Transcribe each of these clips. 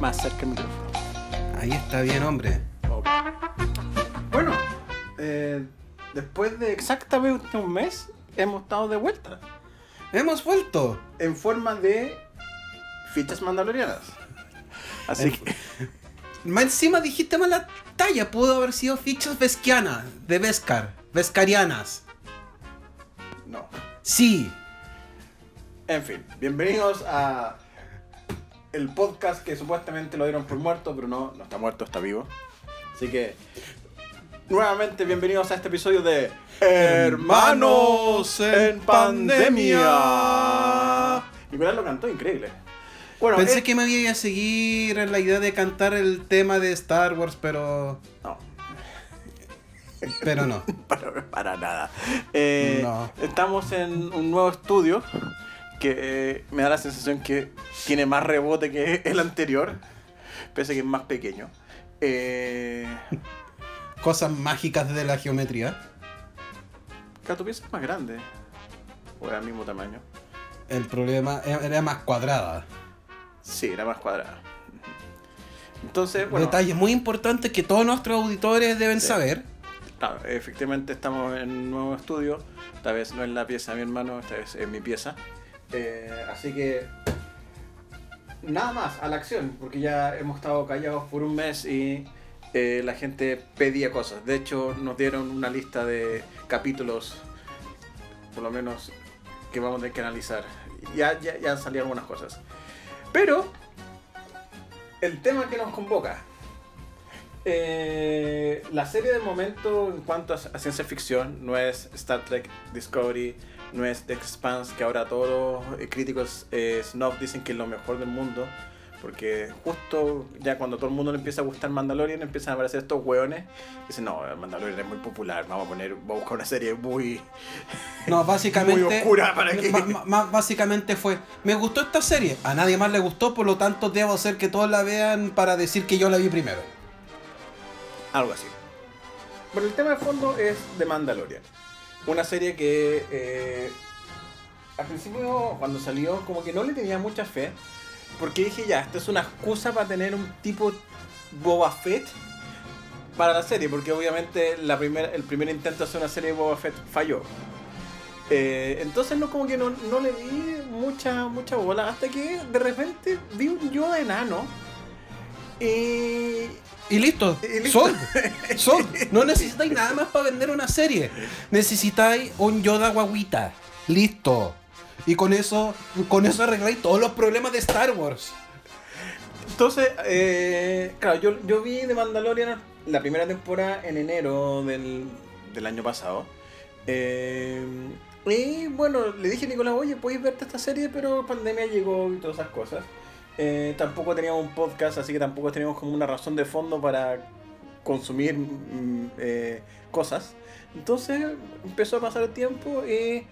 Más cerca el micrófono. Ahí está bien, hombre. Bueno, eh, después de exactamente un mes, hemos estado de vuelta. Hemos vuelto. En forma de fichas mandalorianas. Así que. Más encima dijiste mal la talla. Pudo haber sido fichas vesquianas. De Vescar. Vescarianas. No. Sí. En fin, bienvenidos a el podcast que supuestamente lo dieron por muerto, pero no, no está muerto, está vivo. Así que, nuevamente bienvenidos a este episodio de Hermanos en Pandemia. Nicolás lo cantó increíble. Bueno, Pensé eh, que me iba a seguir en la idea de cantar el tema de Star Wars, pero. No, Pero no. para, para nada. Eh, No. Estamos en un nuevo estudio que eh, me da la sensación que tiene más rebote que el anterior, pese a que es más pequeño. Eh, Cosas mágicas de la geometría. tu pieza es más grande. O era el mismo tamaño. El problema era más cuadrada. Sí, era más cuadrada. Entonces, bueno, Detalles muy importantes que todos nuestros auditores deben Sí. saber. claro, efectivamente estamos en un nuevo estudio. Esta vez no es la pieza de mi hermano, esta vez es mi pieza. Eh, así que nada más, a la acción, porque ya hemos estado callados por un mes y eh, la gente pedía cosas. De hecho, nos dieron una lista de capítulos, por lo menos, que vamos a tener que analizar. Ya, ya, ya algunas cosas. Pero, el tema que nos convoca. eh, la serie del momento en cuanto a ciencia ficción no es Star Trek Discovery, no es The Expanse, que ahora todos los eh, críticos eh, snob dicen que es lo mejor del mundo. Porque justo ya cuando todo el mundo le empieza a gustar Mandalorian, empiezan a aparecer estos hueones. Dicen, no, Mandalorian es muy popular, vamos a poner, vamos a buscar una serie muy, No, básicamente. muy oscura para que... básicamente fue, me gustó esta serie, a nadie más le gustó, por lo tanto debo hacer que todos la vean para decir que yo la vi primero. Algo así. Pero el tema de fondo es The Mandalorian. Una serie que eh, al principio, cuando salió, como que no le tenía mucha fe. Porque dije, ya, esto es una excusa para tener un tipo Boba Fett para la serie. Porque obviamente la primer, el primer intento de hacer una serie de Boba Fett falló. Eh, entonces no como que no, no le di mucha, mucha bola. Hasta que de repente vi un Yoda enano. Y Y listo, Y listo. Sold. Sold. No necesitáis nada más para vender una serie. Necesitáis un Yoda guaguita. Listo. Y con eso, con eso arregláis todos los problemas de Star Wars. Entonces, eh, claro, yo, yo vi The Mandalorian la primera temporada en enero del, del año pasado. Eh, y bueno, le dije a Nicolás, oye, puedes verte esta serie, pero pandemia llegó y todas esas cosas. Eh, tampoco teníamos un podcast, así que tampoco teníamos como una razón de fondo para consumir mm, eh, cosas. Entonces empezó a pasar el tiempo y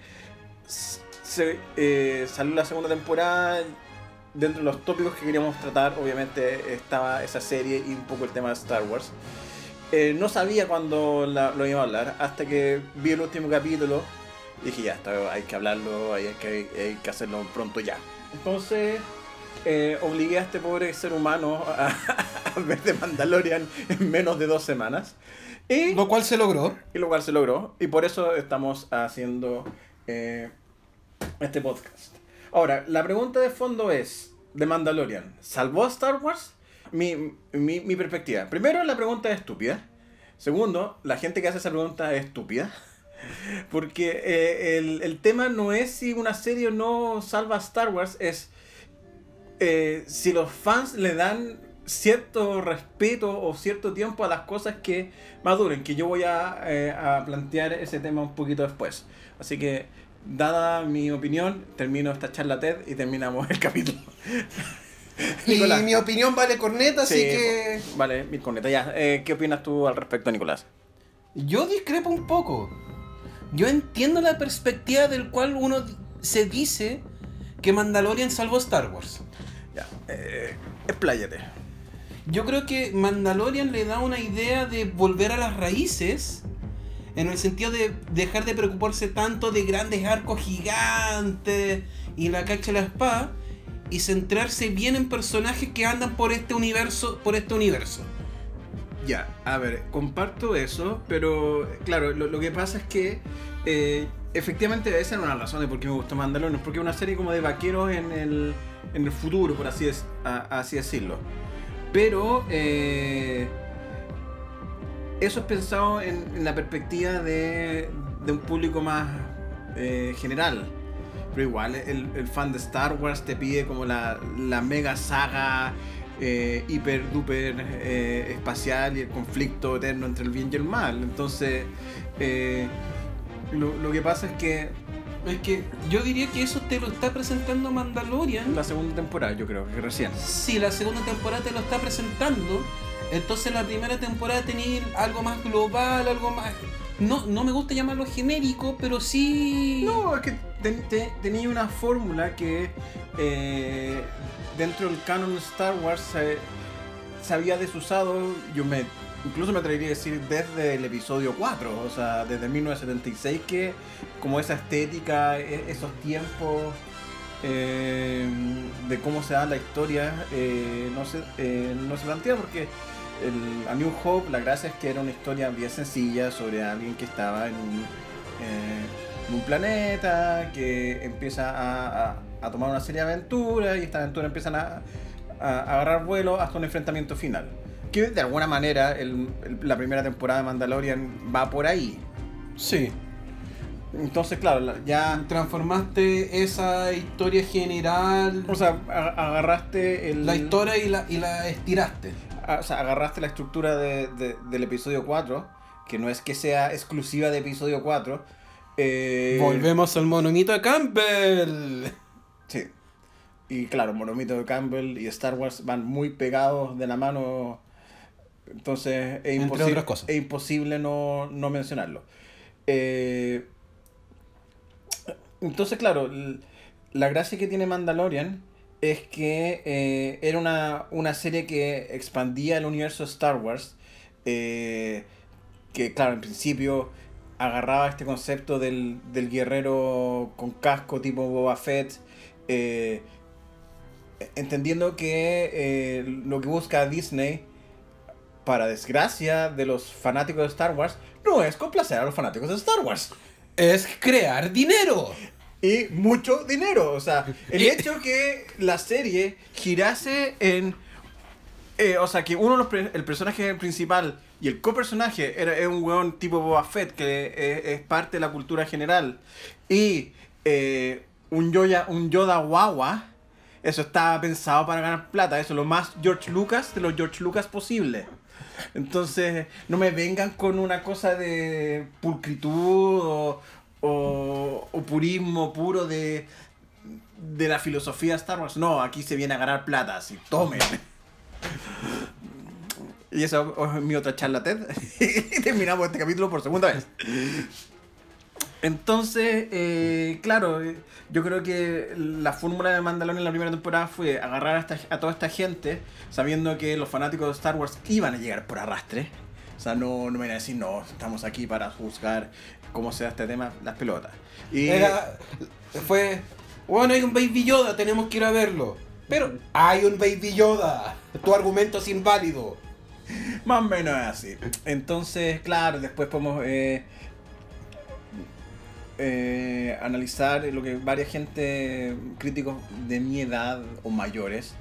se, eh, salió la segunda temporada. Dentro de los tópicos que queríamos tratar, obviamente estaba esa serie y un poco el tema de Star Wars. Eh, no sabía cuándo la- lo iba a hablar, hasta que vi el último capítulo. Dije, ya, esto hay que hablarlo, hay que hacerlo pronto ya. Entonces, eh, obligué a este pobre ser humano a, a ver The Mandalorian en menos de dos semanas. Y, Lo cual se logró. y lo cual se logró. Y por eso estamos haciendo eh, este podcast. Ahora, la pregunta de fondo es, ¿The Mandalorian salvó a Star Wars? Mi, mi, mi perspectiva. Primero, la pregunta es estúpida. Segundo, la gente que hace esa pregunta es estúpida. Porque eh, el, el tema no es si una serie o no salva a Star Wars, es eh, si los fans le dan cierto respeto o cierto tiempo a las cosas que maduren, que yo voy a, eh, a plantear ese tema un poquito después. Así que, dada mi opinión, termino esta charla TED y terminamos el capítulo. Y Nicolás. mi opinión vale corneta, así Sí, que. Vale, mi corneta, ya. Eh, ¿Qué opinas tú al respecto, Nicolás? Yo discrepo un poco. Yo entiendo la perspectiva del cual uno se dice que Mandalorian salvó Star Wars. Ya, eh, expláyate. Yo creo que Mandalorian le da una idea de volver a las raíces. En el sentido de dejar de preocuparse tanto de grandes arcos gigantes y la cacha de la espada. y centrarse bien en personajes que andan por este universo, por este universo. Ya, a ver, comparto eso, pero claro, lo, lo que pasa es que eh, efectivamente esa era una razón de por qué me gustó Mandalorian, porque es una serie como de vaqueros en el, en el futuro, por así, decirlo. Pero eh, eso es pensado en, la perspectiva de, un público más eh, general. Pero igual, el, fan de Star Wars te pide como la, mega saga eh, hiper duper eh, espacial y el conflicto eterno entre el bien y el mal. Entonces, lo que pasa es que Es que yo diría que eso te lo está presentando Mandalorian. la segunda temporada, yo creo que recién. Si la segunda temporada te lo está presentando, entonces la primera temporada tenía algo más global, algo más... No, no me gusta llamarlo genérico, pero sí... No, es que ten- te- tenía una fórmula que eh, dentro del canon Star Wars se, se había desusado, yo me incluso me atrevería a decir desde el episodio 4, o sea, desde 1976 que como esa estética, e- esos tiempos eh, de cómo se da la historia eh, no, se, eh, no se plantea porque el, a New Hope la gracia es que era una historia bien sencilla sobre alguien que estaba en un, eh, planeta, que empieza a, tomar una serie de aventuras y estas aventuras empiezan a agarrar vuelo hasta un enfrentamiento final. Que de alguna manera el- el- la primera temporada de Mandalorian va por ahí. Sí. Entonces, claro, la- ya... Transformaste esa historia general, O sea, agarraste el... la historia y la, y la estiraste. o sea, agarraste la estructura de- de- del episodio 4, que no es que sea exclusiva de episodio 4. eh, Volvemos al monumito de Campbell. Sí. Y claro, Monomito de Campbell y Star Wars van muy pegados de la mano. Entonces es, Entre imposi- otras cosas. es imposible no, no mencionarlo. Eh, entonces, claro, la gracia que tiene Mandalorian es que eh, era una, una serie que expandía el universo de Star Wars. eh, que, claro, en principio agarraba este concepto del, del guerrero con casco tipo Boba Fett. entendiendo que lo que busca Disney, para desgracia de los fanáticos de Star Wars, no es complacer a los fanáticos de Star Wars. Es crear dinero. Y mucho dinero. O sea, el hecho que la serie girase en. eh, o sea, que uno de los pre- el personaje principal y el copersonaje era es un weón tipo Boba Fett, que es, es parte de la cultura general. Y eh, un, Yoda, un Yoda guagua. Eso estaba pensado para ganar plata. Eso es lo más George Lucas de los George Lucas posible. Entonces, no me vengan con una cosa de pulcritud o, o, purismo puro de, de la filosofía Star Wars. No, aquí se viene a ganar plata, así, tomen. Y eso es mi otra charla TED. y terminamos este capítulo por segunda vez. Entonces, eh, claro, yo creo que la fórmula de Mandalorian en la primera temporada fue agarrar a, esta- a toda esta gente sabiendo que los fanáticos de Star Wars iban a llegar por arrastre. O sea, no, no me iban a decir, no, estamos aquí para juzgar cómo se da este tema, las pelotas. Y Era- fue, bueno, hay un Baby Yoda, tenemos que ir a verlo. Pero hay un Baby Yoda. Tu argumento es inválido. Más o menos así. Entonces, claro, después podemos eh, eh, analizar lo que varias gente, críticos de mi edad o mayores,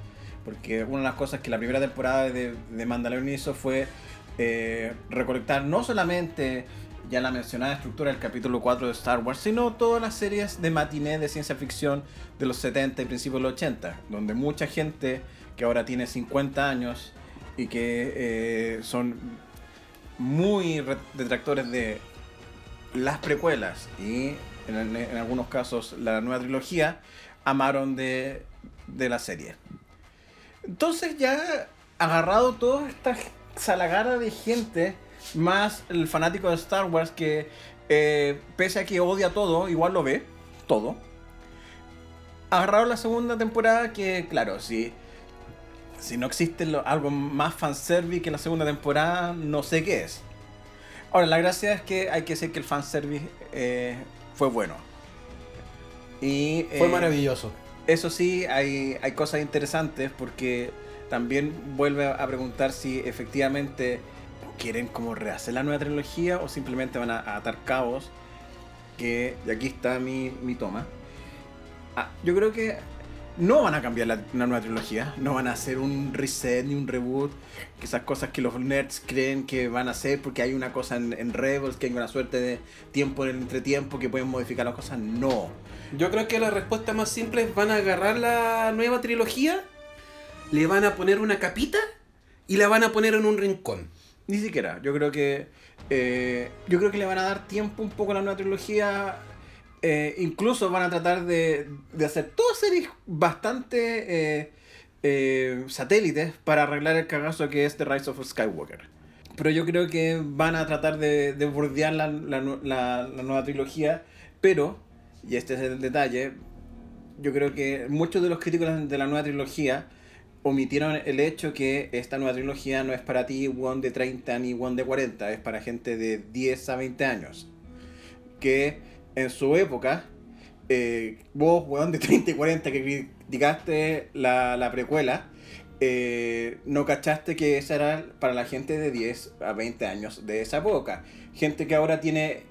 porque una de las cosas que la primera temporada de, de Mandalorian hizo fue eh, recolectar no solamente ya la mencionada estructura del capítulo 4 de Star Wars, sino todas las series de matiné de ciencia ficción de los 70 y principios de los 80, donde mucha gente que ahora tiene 50 años y que eh, son muy re- detractores de las precuelas y en, algunos casos la nueva trilogía, amaron de, de la serie. Entonces ya agarrado toda esta salagada de gente, más el fanático de Star Wars que eh, pese a que odia todo, igual lo ve, todo. Agarrado la segunda temporada que, claro, si, si no existe algo más fanservice que la segunda temporada, no sé qué es. Ahora, la gracia es que hay que decir que el fanservice eh, fue bueno. Y, Fue eh, maravilloso. Eso sí, hay, hay cosas interesantes porque también vuelve a preguntar si efectivamente quieren como rehacer la nueva trilogía o simplemente van a, a atar cabos. Que, y aquí está mi, mi toma. Ah, yo creo que no van a cambiar la, nueva trilogía, no van a hacer un reset ni un reboot, que esas cosas que los nerds creen que van a hacer porque hay una cosa en, en Rebels, que hay una suerte de tiempo en el entretiempo que pueden modificar las cosas, no. Yo creo que la respuesta más simple es van a agarrar la nueva trilogía, le van a poner una capita y la van a poner en un rincón. Ni siquiera, yo creo que eh, yo creo que le van a dar tiempo un poco a la nueva trilogía. Eh, incluso van a tratar de, de hacer todas series bastante eh, eh, satélites para arreglar el cagazo que es The Rise of Skywalker. Pero yo creo que van a tratar de, de bordear la, la la- la nueva trilogía. Pero, y este es el detalle, yo creo que muchos de los críticos de la nueva trilogía omitieron el hecho que esta nueva trilogía no es para ti, one de 30 ni one de 40, es para gente de 10 a 20 años. Que en su época, eh, vos, weón de 30 y 40 que criticaste la, la precuela, eh, no cachaste que esa era para la gente de 10 a 20 años de esa época. Gente que ahora tiene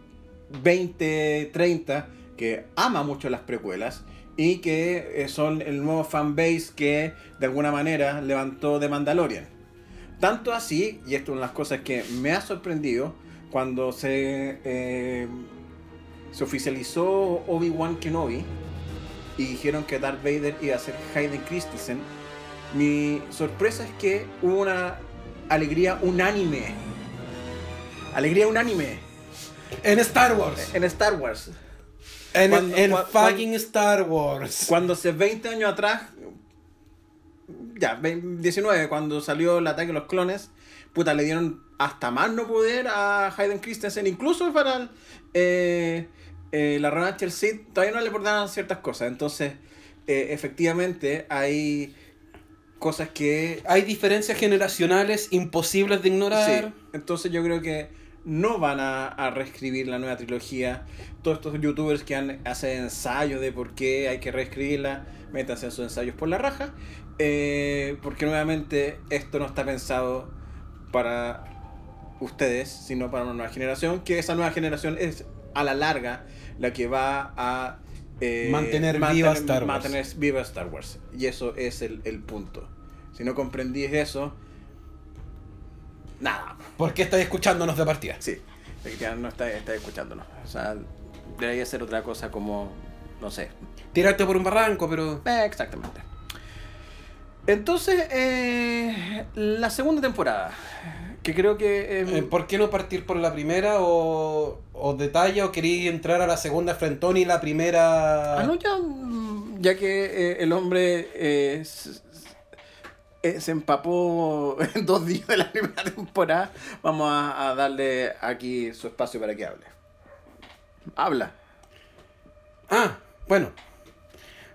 20, 30, que ama mucho las precuelas y que eh, son el nuevo fanbase que de alguna manera levantó de Mandalorian. Tanto así, y esto es una de las cosas que me ha sorprendido, cuando se, eh, se oficializó Obi-Wan Kenobi y dijeron que Darth Vader iba a ser Hayden Christensen, mi sorpresa es que hubo una alegría unánime. Alegría unánime En Star Wars. en Star Wars. En, Cuando- fucking Star Wars. Cuando hace 20 años atrás, ya, ve- 19, cuando salió el ataque de los clones, puta, le dieron hasta más no poder a Hayden Christensen, incluso para el, eh, eh, la del Sith, todavía no le perdonaban ciertas cosas. Entonces, eh, efectivamente, hay cosas que Hay diferencias generacionales imposibles de ignorar. Sí, entonces yo creo que no van a, a reescribir la nueva trilogía. Todos estos youtubers que han, hacen ensayos de por qué hay que reescribirla, métanse en sus ensayos por la raja. eh, porque nuevamente esto no está pensado para ustedes, sino para una nueva generación. Que esa nueva generación es a la larga la que va a eh, Mantener viva Star Wars. mantener viva Star Wars. Y eso es el, el punto. Si no comprendís eso, nada. ¿Por qué estáis escuchándonos de partida? Sí, no está, está escuchándonos. O sea, debería ser otra cosa como, no sé. Tirarte por un barranco, pero. Eh, exactamente. Entonces, eh, la segunda temporada, que creo que... eh, Eh, ¿Por qué no partir por la primera o, o detalla o queréis entrar a la segunda frentón y la primera... ah, no, ya, mm, ya que eh, el hombre eh, s- eh, se empapó en dos días de la primera temporada, vamos a, a darle aquí su espacio para que hable. Habla. Ah, bueno.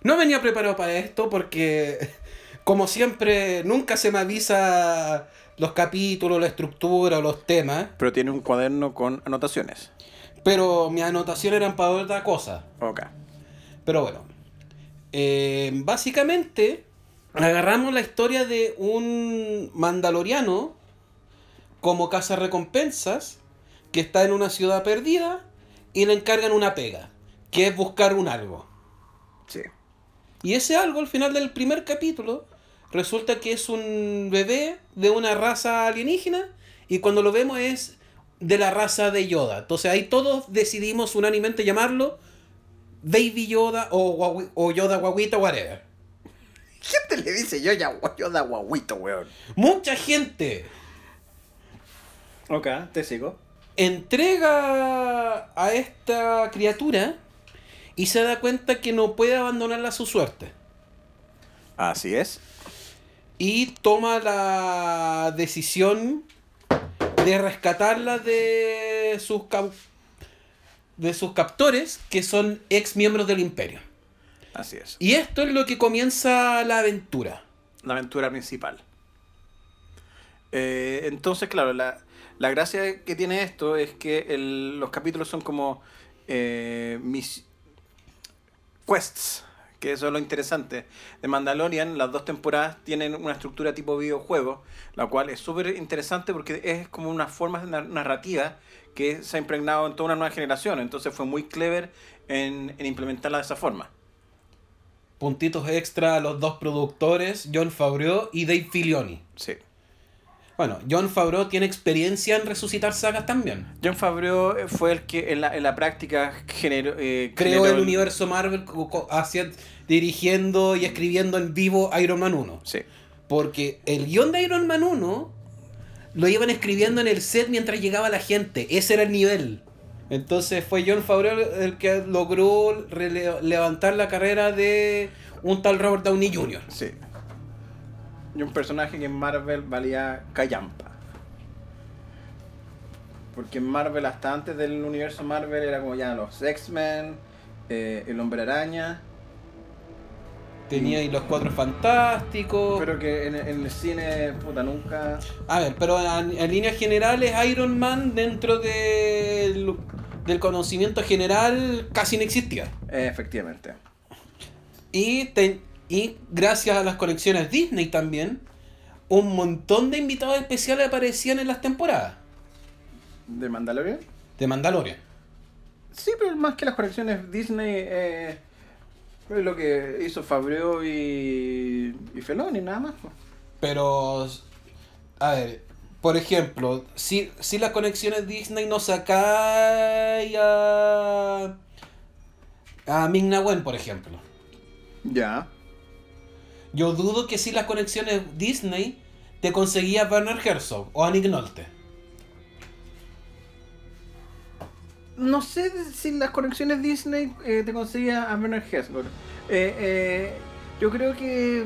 No venía preparado para esto porque, como siempre, nunca se me avisa los capítulos, la estructura los temas. Pero tiene un cuaderno con anotaciones. Pero mis anotaciones eran para otra cosa. Ok. Pero bueno. Eh, básicamente, agarramos la historia de un mandaloriano como recompensas que está en una ciudad perdida y le encargan una pega, que es buscar un algo. Sí. Y ese algo al final del primer capítulo resulta que es un bebé de una raza alienígena y cuando lo vemos es de la raza de Yoda. Entonces ahí todos decidimos unánimemente llamarlo Baby Yoda o, o Yoda Guaguita, whatever. gente le dice yo ya yo da guaguito, weón? Mucha gente Ok, te sigo. entrega a esta criatura y se da cuenta que no puede abandonarla a su suerte. Así es. Y toma la decisión de rescatarla de sus de sus captores que son ex miembros del imperio. Así es. Y esto es lo que comienza la aventura. La aventura principal. Eh, entonces, claro, la, la gracia que tiene esto es que el- los capítulos son como eh, mis quests Que eso es lo interesante. De Mandalorian, las dos temporadas tienen una estructura tipo videojuego, la cual es súper interesante porque es como una forma narrativa que se ha impregnado en toda una nueva generación. Entonces fue muy clever en, en implementarla de esa forma. Puntitos extra a los dos productores, John Favreau y Dave Filoni. Sí. Bueno, John Favreau tiene experiencia en resucitar sagas también. John Favreau eh, fue el que en la, en la práctica generó, eh, creó el, universo Marvel dirigiendo y escribiendo en vivo Iron Man 1. Sí. Porque el guion de Iron Man 1 lo iban escribiendo en el set mientras llegaba la gente. Ese era el nivel. Entonces fue John Favreau el que logró levantar la carrera de un tal Robert Downey Jr. Sí y un personaje que en Marvel valía callampa. Porque en Marvel, hasta antes del universo Marvel, era como ya los X-Men, eh, el Hombre Araña. Tenía y los Cuatro Fantásticos. Pero que en, el cine, puta, nunca. A ver, pero en, líneas generales, Iron Man dentro del, del conocimiento general casi no existía. efectivamente. Y ten, y gracias a las conexiones Disney también, un montón de invitados especiales aparecían en las temporadas. ¿De Mandalorian? De Mandalorian. Sí, pero más que las conexiones Disney, eh, es lo que hizo Fabreo y, y Feloni, nada más. Pero, a ver, por ejemplo, si, si las conexiones Disney no sacan a, a Ming por ejemplo. Ya. Yo dudo que si las conexiones Disney te conseguía Werner Herzog o Annie Nolte. No sé si las conexiones Disney eh, te conseguía a Werner Herzog. Eh, eh, yo creo que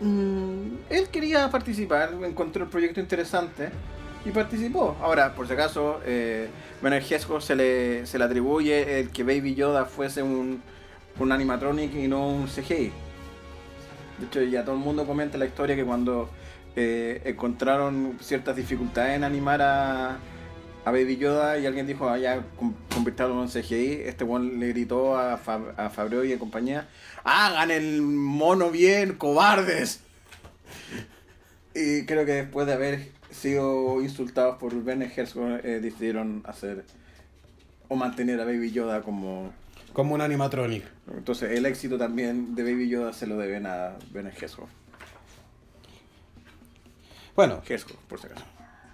mm, él quería participar, encontró el proyecto interesante y participó. Ahora, por si acaso, eh, Werner Herzog se le, se le atribuye el que Baby Yoda fuese un, un animatronic y no un CGI. De hecho, ya todo el mundo comenta la historia que cuando eh, encontraron ciertas dificultades en animar a, Baby Yoda y alguien dijo, ah, ya, convirtieron en CGI, este one le gritó a, Fab, a y a compañía, hagan el mono bien, cobardes. Y creo que después de haber sido insultados por Ben Herzog, eh, decidieron hacer o mantener a Baby Yoda como como un animatronic. Entonces el éxito también de Baby Yoda se lo deben a Ben Gesco. Bueno. Gesco, por si acaso.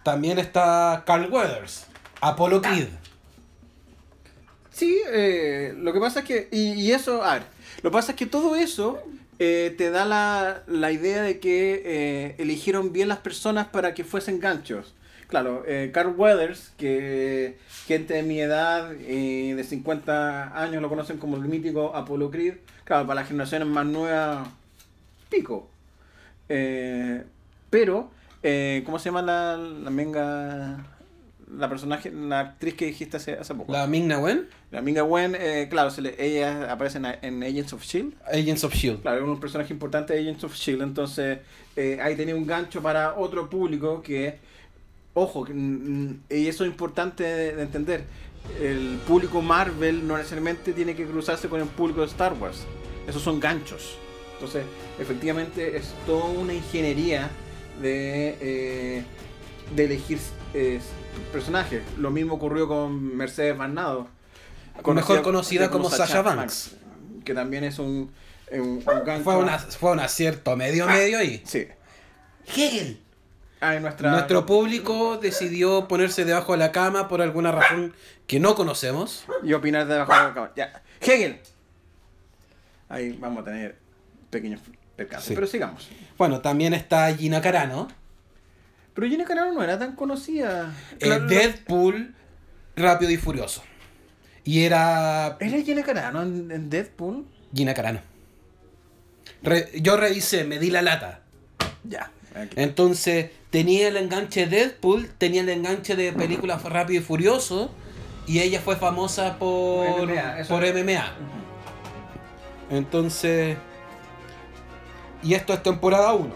También está Carl Weathers, Apollo Kid. Sí, eh, lo que pasa es que, y, eso, a ver, lo que pasa es que todo eso eh, te da la, la, idea de que eh, eligieron bien las personas para que fuesen ganchos. Claro, eh, Carl Weathers, que gente de mi edad y de 50 años lo conocen como el mítico Apollo Creed. Claro, para las generaciones más nuevas, pico. Eh, pero, eh, ¿cómo se llama la, la menga? La personaje, la actriz que dijiste hace, hace poco. ¿La Ming Wen? La Minga Wen, eh, claro, se le, ella aparece en, Agents of Shield. Agents of Shield. Claro, es un personaje importante de Agents of Shield. Entonces, ahí tenía un gancho para otro público que ojo, y eso es importante de, entender, el público Marvel no necesariamente tiene que cruzarse con el público de Star Wars. Esos son ganchos. Entonces, efectivamente, es toda una ingeniería de, eh, de elegir eh, personajes. Lo mismo ocurrió con Mercedes Varnado. Mejor conocida como, Sasha Banks. Que también es un, gancho. Fue, una, fue un acierto medio ah, medio ahí. Sí. Hegel. Nuestra... Nuestro público decidió ponerse debajo de la cama por alguna razón que no conocemos. Y opinar debajo de la cama. Ya. Hegel. Ahí vamos a tener pequeños percances. Pero sigamos. Bueno, también está Gina Carano. Pero Gina Carano no era tan conocida. El Deadpool Rápido y Furioso. Y era. ¿Era Gina Carano en, Deadpool? Gina Carano. yo revisé, me di la lata. Ya. Entonces, tenía el enganche de Deadpool, tenía el enganche de películas Rápido y Furioso, y ella fue famosa por MMA. Por MMA. Entonces, y esto es temporada 1.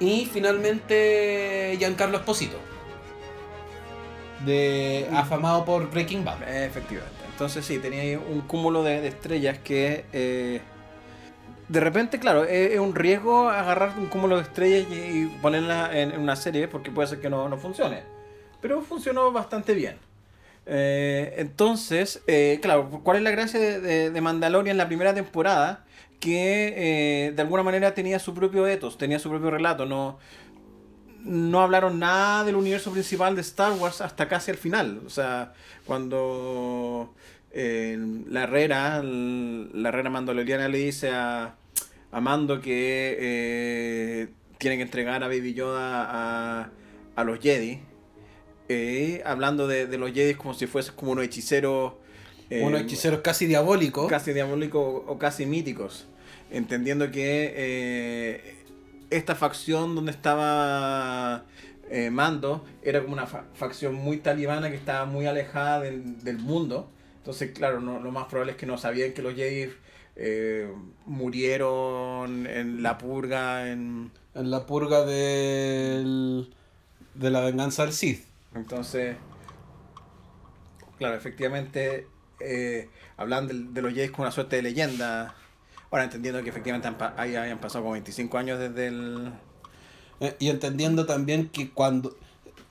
Y finalmente Giancarlo Esposito. De, afamado por Breaking Bad. Efectivamente. Entonces sí, tenía un cúmulo de, estrellas que eh, de repente, claro, es, un riesgo agarrar un cúmulo de estrellas y, ponerla en, una serie porque puede ser que no, no funcione. Pero funcionó bastante bien. Eh, entonces, eh, claro, ¿cuál es la gracia de, de, de Mandalorian en la primera temporada? Que eh, de alguna manera tenía su propio ethos, tenía su propio relato. No, no hablaron nada del universo principal de Star Wars hasta casi al final. O sea, cuando eh, la Herrera, la Herrera Mandaloriana le dice a, a Mando que eh, tiene que entregar a Baby Yoda a, a los Jedi. eh, hablando de, de los Jedi como si fuesen como unos hechiceros. eh, Unos hechiceros casi diabólicos. casi diabólicos o casi míticos. Entendiendo que eh, esta facción donde estaba eh, Mando era como una fa- facción muy talibana que estaba muy alejada del, del mundo. Entonces, claro, no- lo más probable es que no sabían que los Jedi eh, murieron en la purga. En... En la purga del, de la venganza del Sith. Entonces, claro, efectivamente, eh, hablan de, de los Jedi como una suerte de leyenda. Ahora entendiendo que efectivamente han, ahí hayan pasado como 25 años desde el... Eh, y entendiendo también que cuando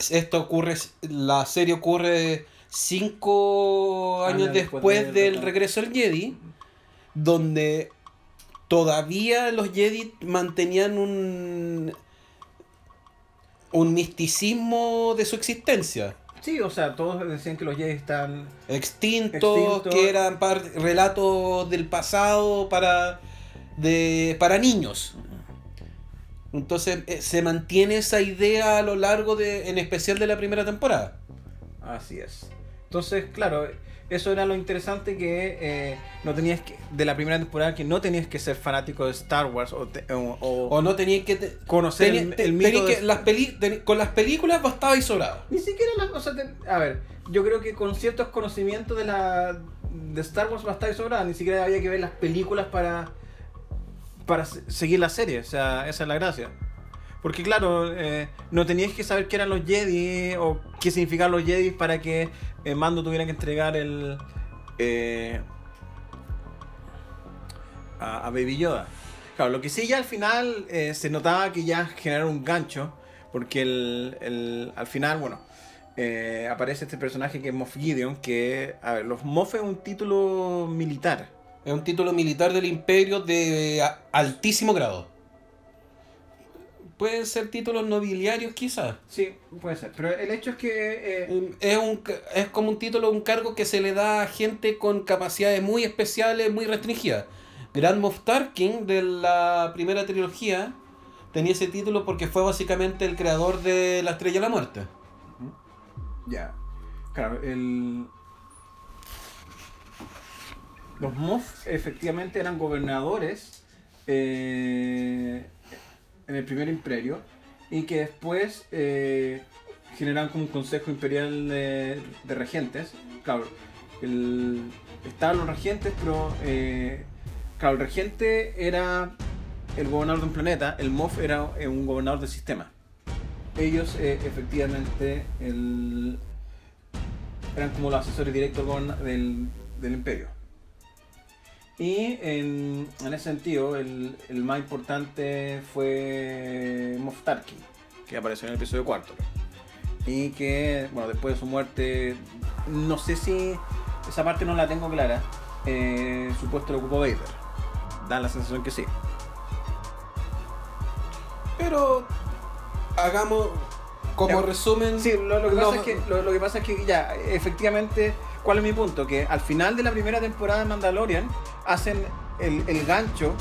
esto ocurre, la serie ocurre cinco años Años después, después del regreso del Jedi, donde todavía los Jedi mantenían un un misticismo de su existencia. Sí, o sea, todos decían que los Jedi están... Extintos, Extinto. que eran relatos del pasado para, de, para niños. Entonces eh, se mantiene esa idea a lo largo de, en especial de la primera temporada. Así es. Entonces, claro, eso era lo interesante que eh, no tenías que... De la primera temporada que no tenías que ser fanático de Star Wars o... te- o- o O no tenías que... te- conocer tenía- el, el mito tenía de- que- las peli- ten- con las películas bastaba y sobraba. Ni siquiera las cosas. A ver, yo creo que con ciertos conocimientos de la de Star Wars bastante sobrada. Ni siquiera había que ver las películas para para se- seguir la serie. O sea, esa es la gracia. Porque claro, eh, no tenías que saber qué eran los Jedi o qué significaban los Jedi para que eh, Mando tuviera que entregar el eh, a, Baby Yoda. Claro, lo que sí ya al final eh, se notaba que ya generaron un gancho, porque el, el- al final, bueno, aparece este personaje que es Moff Gideon, que, a ver, los Moff es un título militar. Es un título militar del imperio de altísimo grado. Pueden ser títulos nobiliarios quizás. Sí, puede ser, pero el hecho es que... eh, Es, un, es como un título, un cargo que se le da a gente con capacidades muy especiales, muy restringidas. Grand Moff Tarkin de la primera trilogía tenía ese título porque fue básicamente el creador de la Estrella de la Muerte. Ya. Claro, el. Los Moff efectivamente eran gobernadores eh, el primer imperio y que después eh, generaron como un consejo imperial de, regentes. Claro, el, estaban los regentes, pero eh, claro, el regente era el gobernador de un planeta, el Moff era eh, un gobernador del sistema ellos eh, efectivamente eran como los asesores directos del imperio. Y en, en ese sentido, el, el más importante fue Moff Tarkin, que apareció en el episodio cuarto. Y que, bueno, después de su muerte, no sé si esa parte no la tengo clara, eh, su puesto lo ocupó Vader. Da la sensación que sí. Pero hagamos como Ya. resumen. Sí, lo, lo que pasa es que, lo, lo que pasa es que ya, efectivamente, ¿cuál es mi punto? Que al final de la primera temporada de Mandalorian hacen el, el gancho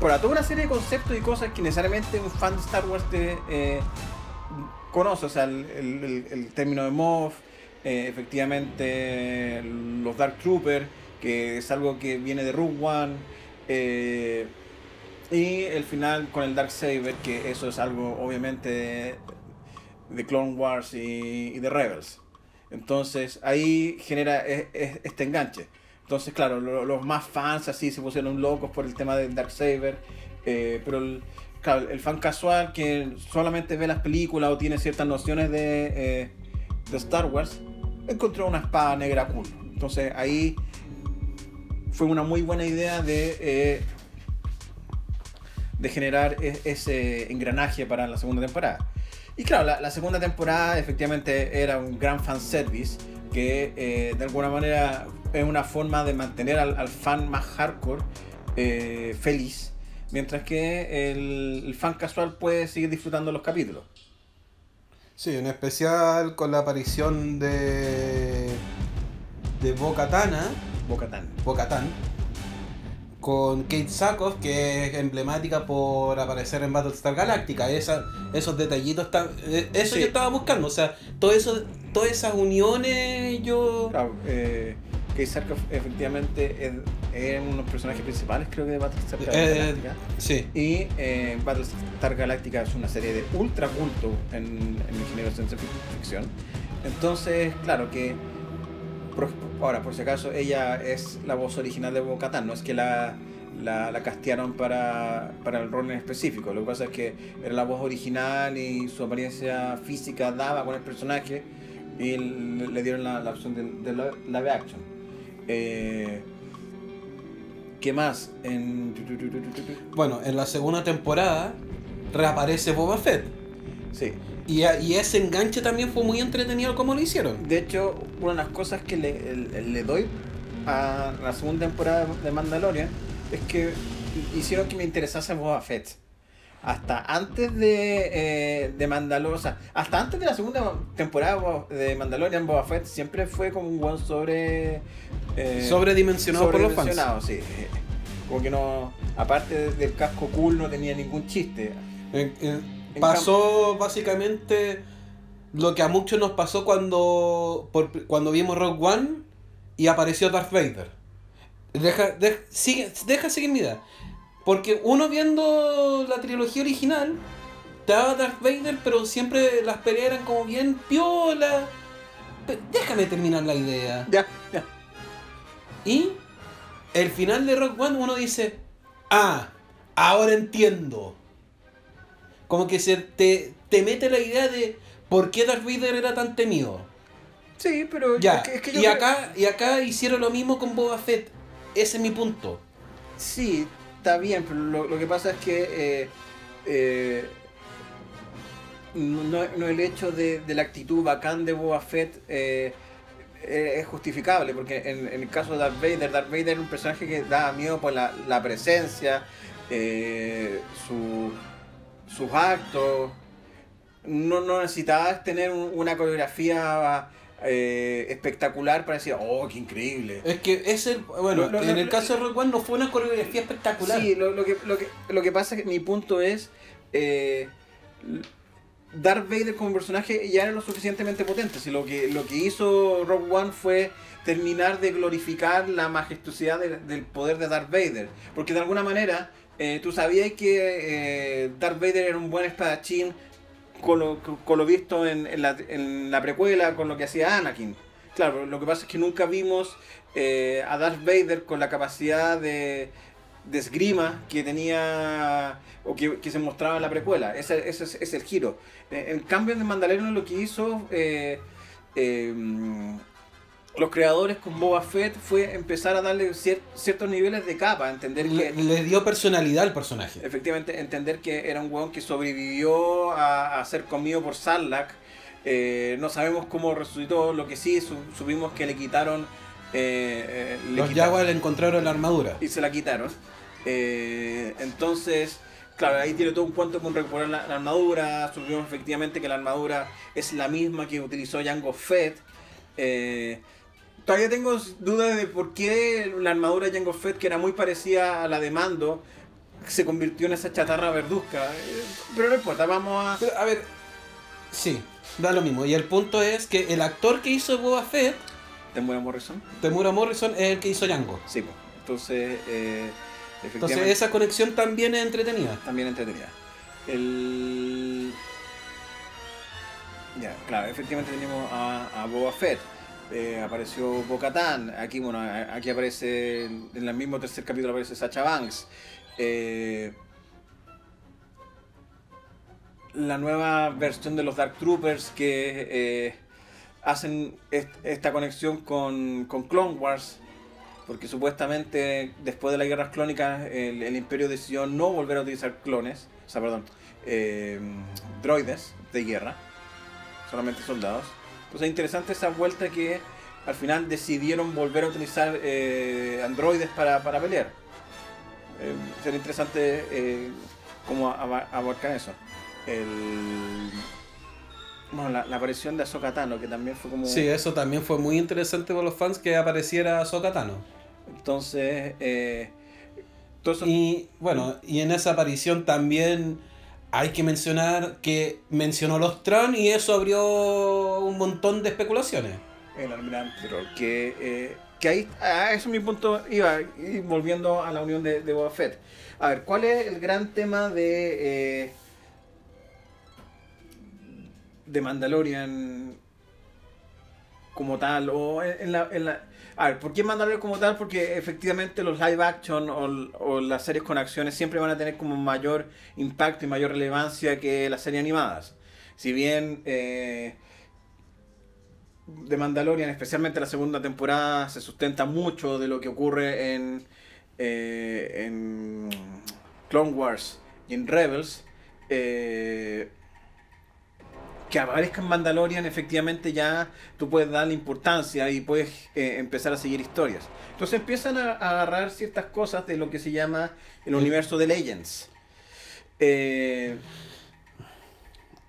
para toda una serie de conceptos y cosas que necesariamente un fan de Star Wars eh, conoce. O sea, el, el- término de Moff, eh, efectivamente los Dark Troopers, que es algo que viene de Rogue One. eh, y el final con el Dark Saber, que eso es algo obviamente de, de Clone Wars y, y de Rebels. Entonces ahí genera e- e- este enganche. Entonces, claro, lo- los más fans así se pusieron locos por el tema del Dark Saber. eh, pero el fan casual que solamente ve las películas o tiene ciertas nociones de, eh, de Star Wars, encontró una espada negra cool. Entonces ahí fue una muy buena idea de eh, de generar e- ese engranaje para la segunda temporada. Y claro, la, la segunda temporada efectivamente era un gran fanservice que eh, de alguna manera es una forma de mantener al, al fan más hardcore eh, feliz, mientras que el, el fan casual puede seguir disfrutando los capítulos. Sí, en especial con la aparición de. de Bo-Katana, Bocatán. Bo-Katan, con Kate Sackhoff, que es emblemática por aparecer en Battlestar Galactica. Esa, esos detallitos, están- eh, eso Sí. yo estaba buscando. O sea, todo eso, todas esas uniones yo. Claro, eh, Kate Sarkov efectivamente es, es uno de los personajes principales, creo que de Battlestar Eh, Galactica. sí. Y eh, Battlestar Galactica es una serie de ultra culto en, en el género de ciencia fic- ficción. Entonces, claro que. Por- ahora, por si acaso, ella es la voz original de Bo-Katan, no es que la, la, la castearon para, para el rol en específico. Lo que pasa es que era la voz original y su apariencia física daba con el personaje y le, le dieron la, la opción de, de la- live action. Eh, ¿Qué más? En... Bueno, en la segunda temporada reaparece Boba Fett. Sí. Y, y ese enganche también fue muy entretenido como lo hicieron. De hecho, una de las cosas que le, le- le doy a la segunda temporada de Mandalorian es que hicieron que me interesase Boba Fett. Hasta antes de, eh, de Mandalorian, o sea, hasta antes de la segunda temporada de Mandalorian, Boba Fett siempre fue como un buen sobre... eh, Sobredimensionado por los fans. sí. Como que no, aparte del casco cool, no tenía ningún chiste. Pasó básicamente lo que a muchos nos pasó cuando, por- cuando vimos Rock One y apareció Darth Vader. Deja, de- sigue, deja seguir mi idea. Porque uno viendo la trilogía original, estaba Darth Vader, pero siempre las peleas eran como bien piola. Déjame terminar la idea. Ya, ya. Y el final de Rock One uno dice, ah, ahora entiendo. Como que se te, te mete la idea de por qué Darth Vader era tan temido. Sí, pero Ya, es que- es que yo y, creo- acá, y acá hicieron lo mismo con Boba Fett. Ese es mi punto. Sí, está bien, pero lo, lo que pasa es que eh, eh, no, no el hecho de, de la actitud bacán de Boba Fett eh, es justificable, porque en, en el caso de Darth Vader, Darth Vader era un personaje que daba miedo por la, la presencia, su- sus actos. No, no necesitabas tener un- una coreografía eh, espectacular para decir, oh, qué increíble. Es que es el. Bueno, Lo- lo- en lo- el caso de Rock One no fue una coreografía espectacular. Sí, lo, lo que, lo, que, lo que pasa es que mi punto es. Eh, Darth Vader como personaje ya era lo suficientemente potente. Si lo que, lo que hizo Rogue One fue terminar de glorificar la majestuosidad de- del poder de Darth Vader. Porque de alguna manera eh, tú sabías que eh, Darth Vader era un buen espadachín con lo, con lo visto en, en la, en la precuela, con lo que hacía Anakin. Claro, lo que pasa es que nunca vimos eh, a Darth Vader con la capacidad de, de esgrima que tenía o que, que se mostraba en la precuela. Ese, ese es, el giro. En cambio, en Mandalorian lo que hizo los creadores con Boba Fett fue empezar a darle cier- ciertos niveles de capa, entender Le, que le dio personalidad al personaje. efectivamente entender que era un weón que sobrevivió a, a ser comido por Sarlacc. Eh, no sabemos cómo resucitó, lo que sí su- supimos que le quitaron. eh, eh, le Los Jaguars le encontraron la armadura. y se la quitaron. Eh, entonces, claro, ahí tiene todo un cuento con recuperar la, la armadura. Supimos efectivamente que la armadura es la misma que utilizó Jango Fett. Eh, todavía tengo dudas de por qué la armadura de Jango Fett, que era muy parecida a la de Mando, se convirtió en esa chatarra verduzca. Pero no importa, vamos a. Pero, a ver, sí, da lo mismo. Y el punto es que el actor que hizo Boba Fett, Temuera Morrison. Temura Morrison, es el que hizo Django. Sí, pues. Entonces, eh, Entonces efectivamente. esa conexión también es entretenida. también entretenida. El... Ya, claro, efectivamente tenemos a, a Boba Fett. Eh, apareció Bo-Katan. Aquí, bueno, aquí aparece, en el mismo tercer capítulo aparece Sacha Banks. Eh, la nueva versión de los Dark Troopers que eh, hacen est- esta conexión con, con Clone Wars. porque supuestamente después de las guerras clónicas el, el imperio decidió no volver a utilizar clones, o sea, perdón, eh, droides de guerra, solamente soldados. Entonces es interesante esa vuelta que al final decidieron volver a utilizar eh, androides para, para pelear. Eh, sería interesante eh, cómo aba- abarcan eso. El, bueno, la, la aparición de Ahsoka Tano, que también fue como... Sí, eso también fue muy interesante para los fans que apareciera Sokatano. Entonces, eh, todo eso- Y bueno, y en esa aparición también hay que mencionar que mencionó los Tron y eso abrió un montón de especulaciones. el almirante que, eh, que ahí, a eso es mi punto, iba, volviendo a la unión de, de Boba Fett. A ver, ¿cuál es el gran tema de, eh, de Mandalorian como tal? O en la, en la- a ver, ¿por qué Mandalorian como tal? Porque efectivamente los live action o, las series con acciones siempre van a tener como mayor impacto y mayor relevancia que las series animadas. Si bien... eh, de Mandalorian, especialmente la segunda temporada, se sustenta mucho de lo que ocurre en, eh, en Clone Wars y en Rebels. eh, que aparezca en Mandalorian, efectivamente ya tú puedes darle importancia y puedes eh, empezar a seguir historias. Entonces empiezan a, a agarrar ciertas cosas de lo que se llama el universo de Legends. Eh,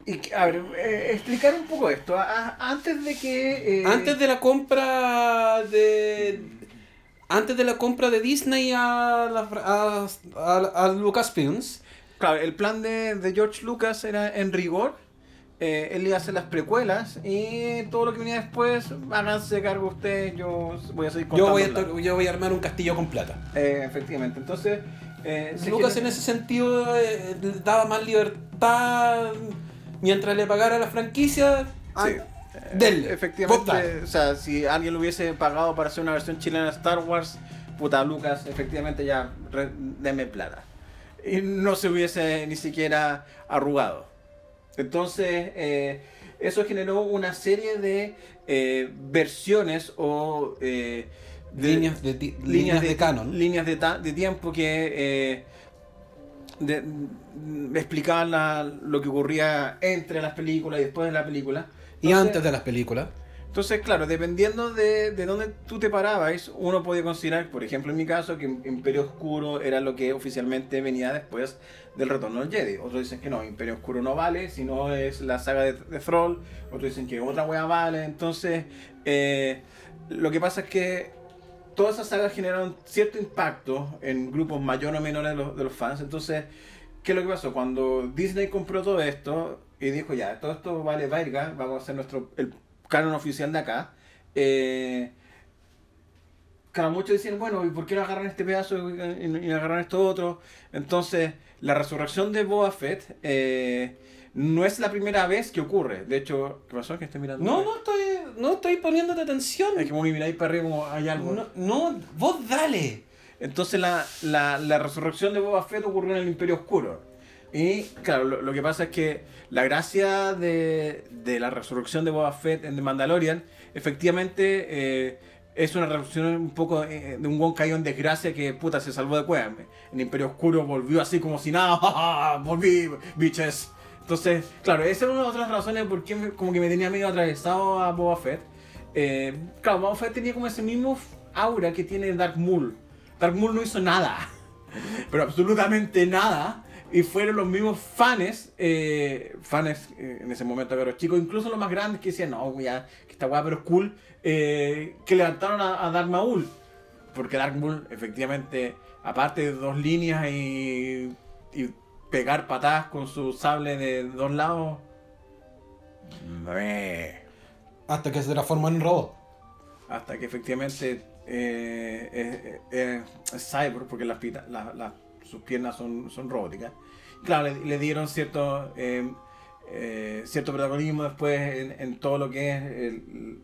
y, a ver, eh, explicar un poco esto. A- antes de que... eh, Antes de la compra de. Antes de la compra de Disney a, la, a, a, a Lucasfilms, Claro, el plan de, de George Lucas era en rigor. Eh, él iba a hacer las precuelas y todo lo que venía después, háganse cargo ustedes, yo voy a seguir yo voy, a, yo voy a armar un castillo con plata. Eh, efectivamente, entonces... eh, Lucas en ese sentido daba más libertad mientras le pagara la franquicia. ah, Sí. Denle. Efectivamente, o sea, si alguien lo hubiese pagado para hacer una versión chilena de Star Wars, puta Lucas, efectivamente ya, re- deme plata. Y no se hubiese ni siquiera arrugado. Entonces, eh, eso generó una serie de eh, versiones o eh, de- líneas de, líneas de, canon. líneas de, ta- de tiempo que eh, explicaban la- lo que ocurría entre las películas y después de la película. y antes de las películas. Entonces, claro, dependiendo de, de dónde tú te parabas, uno podía considerar, por ejemplo, en mi caso, que Imperio Oscuro era lo que oficialmente venía después del retorno del Jedi. Otros dicen que no, Imperio Oscuro no vale, sino es la saga de, de Thrall. Otros dicen que otra wea vale. Entonces, eh, lo que pasa es que todas esas sagas generaron cierto impacto en grupos mayores o menores de los, de los fans. Entonces, ¿qué es lo que pasó? Cuando Disney compró todo esto y dijo, ya, todo esto vale verga, vamos a hacer nuestro el canon oficial de acá. Eh, claro, muchos decían, bueno, ¿y por qué no agarran este pedazo y, y- y agarran esto otro? Entonces, la resurrección de Boba Fett eh, no es la primera vez que ocurre. De hecho, ¿qué pasó? Que estoy mirando. No, no estoy, no estoy poniéndote atención. Es que como miráis para arriba como hay algo. No, no, vos dale. Entonces la, la, la resurrección de Boba Fett ocurrió en el Imperio Oscuro. Y claro, lo, que pasa es que la gracia de, de la resurrección de Boba Fett en The Mandalorian, efectivamente eh, es una resurrección un poco eh, de un buen caído en desgracia que puta se salvó de cueva. En Imperio Oscuro volvió así como si nada, ¡Ja, ja, volví, bitches. Entonces, claro, esa era una de otras razones por qué como que me tenía medio atravesado a Boba Fett. Eh, claro, Boba Fett tenía como ese mismo aura que tiene Dark Maul. Dark Maul no hizo nada, pero absolutamente nada. Y fueron los mismos fans, eh, fans eh, en ese momento, pero chicos, incluso los más grandes que decían, no, ya, que esta weá pero es cool, eh, que levantaron a, a Dark Maul. Porque Dark Maul, efectivamente, aparte de dos líneas y, y pegar patadas con su sable de dos lados, meh. Hasta que se transformó en un robot. hasta que efectivamente eh, eh, eh, es cyborg porque las pita- la- la- sus piernas son, son robóticas claro le, le dieron cierto eh, eh, cierto protagonismo después en, en todo lo que es el,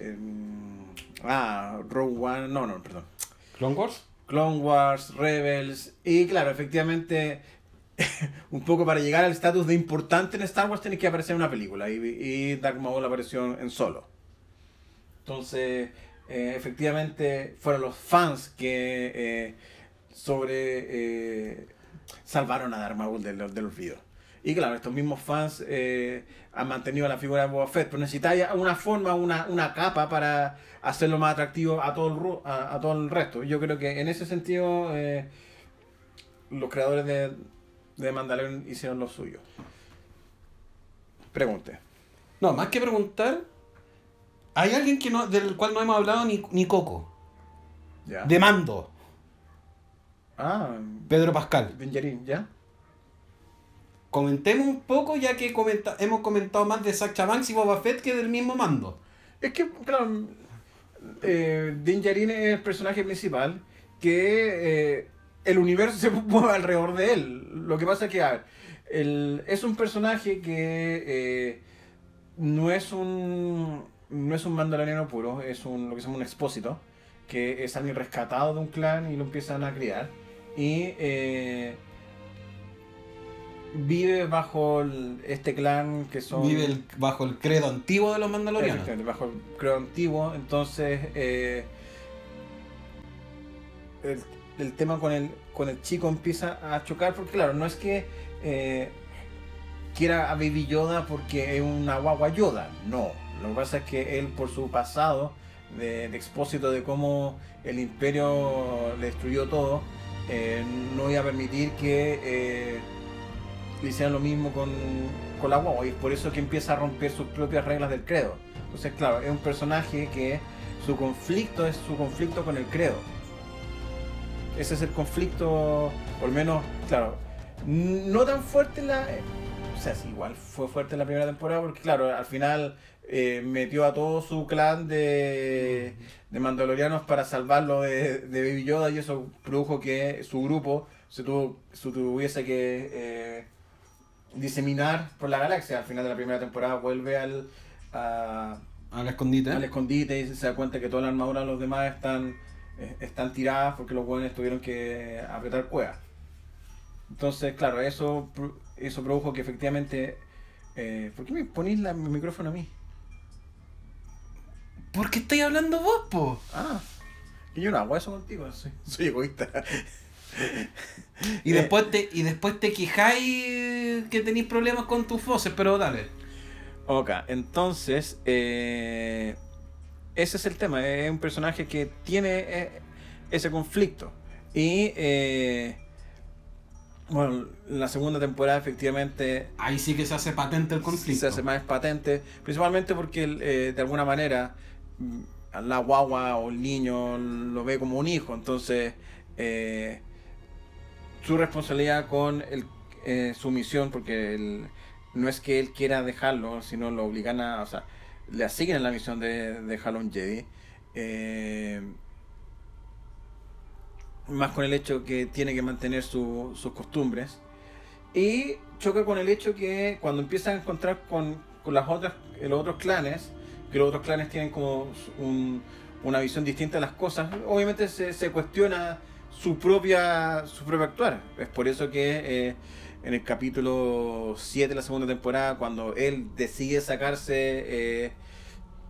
el- ah Rogue One no no perdón ¿Clone Wars? Clone Wars, Rebels, y claro, efectivamente, un poco para llegar al estatus de importante en Star Wars tenés que aparecer en una película, y, y Dark Maul apareció en solo. Entonces, eh, efectivamente fueron los fans que eh, sobre salvaron a Darth Maul del, del olvido. Y claro, estos mismos fans eh, han mantenido la figura de Boba Fett, pero necesitáis una forma, una, una capa para hacerlo más atractivo a todo el, a todo el resto. Yo creo que en ese sentido eh, los creadores de, de Mandalorian hicieron lo suyo. Pregunte. No, más que preguntar, hay alguien que no, del cual no hemos hablado ni, ni Coco. ¿Ya? De mando, Ah, Pedro Pascal. Dingerin, ¿ya? Comentemos un poco, ya que comenta- hemos comentado más de Sacha Banks y Boba Fett que del mismo mando. Es que, claro, eh, Din Djarin es el personaje principal que eh, el universo se mueve alrededor de él. Lo que pasa es que, a ver, el- es un personaje que eh, no es un no es un mandaloriano puro, es un, lo que se llama un expósito, que es alguien rescatado de un clan y lo empiezan a criar. Y eh, vive bajo el- este clan que son... Vive el- bajo el credo antiguo de los mandalorianos. Bajo el creo antiguo. Entonces, eh, el, el tema con el, con el chico empieza a chocar, porque claro, no es que eh, quiera a Baby Yoda porque es una guagua Yoda, no. Lo que pasa es que él, por su pasado de, de expósito de cómo el imperio le destruyó todo, eh, no iba a permitir que eh, hicieran lo mismo con, con la guagua y es por eso que empieza a romper sus propias reglas del credo. Entonces, claro, es un personaje que su conflicto es su conflicto con el credo. Ese es el conflicto, por lo menos, claro, no tan fuerte la... O sea, sí, igual fue fuerte en la primera temporada porque, claro, al final eh, metió a todo su clan de, de mandalorianos para salvarlo de, de Baby Yoda y eso produjo que su grupo se, tuvo, se tuviese que eh, diseminar por la galaxia. Al final de la primera temporada vuelve al, a- Al escondite. al escondite y se da cuenta que toda la armadura de los demás están, eh, están tiradas porque los buenos tuvieron que apretar cuevas. Entonces, claro, eso, eso produjo que efectivamente... eh, ¿Por qué me ponéis la- mi micrófono a mí? ¿Por qué estáis hablando vos, po? Ah, que yo no hago eso contigo, soy, soy egoísta. Y Eh, después te, y después te quejáis que tenéis problemas con tus voces, pero dale. Ok, entonces, eh, ese es el tema, es un personaje que tiene ese conflicto. Y, eh, bueno, la segunda temporada efectivamente Ahí sí que se hace patente el conflicto. se hace más patente, principalmente porque eh, de alguna manera mm, la guagua o el niño lo ve como un hijo, entonces eh, su responsabilidad con el, eh, su misión, porque el- no es que él quiera dejarlo, sino lo obligan a, o sea, le asignan la misión de dejarlo un Jedi. eh, más con el hecho que tiene que mantener su- sus costumbres. Y choca con el hecho que cuando empiezan a encontrar con, con las otras, eh, los otros clanes, que los otros clanes tienen como un- una visión distinta de las cosas, obviamente se, se cuestiona su propia, su propio actuar. Es por eso que eh, en el capítulo 7 de la segunda temporada, cuando él decide sacarse eh,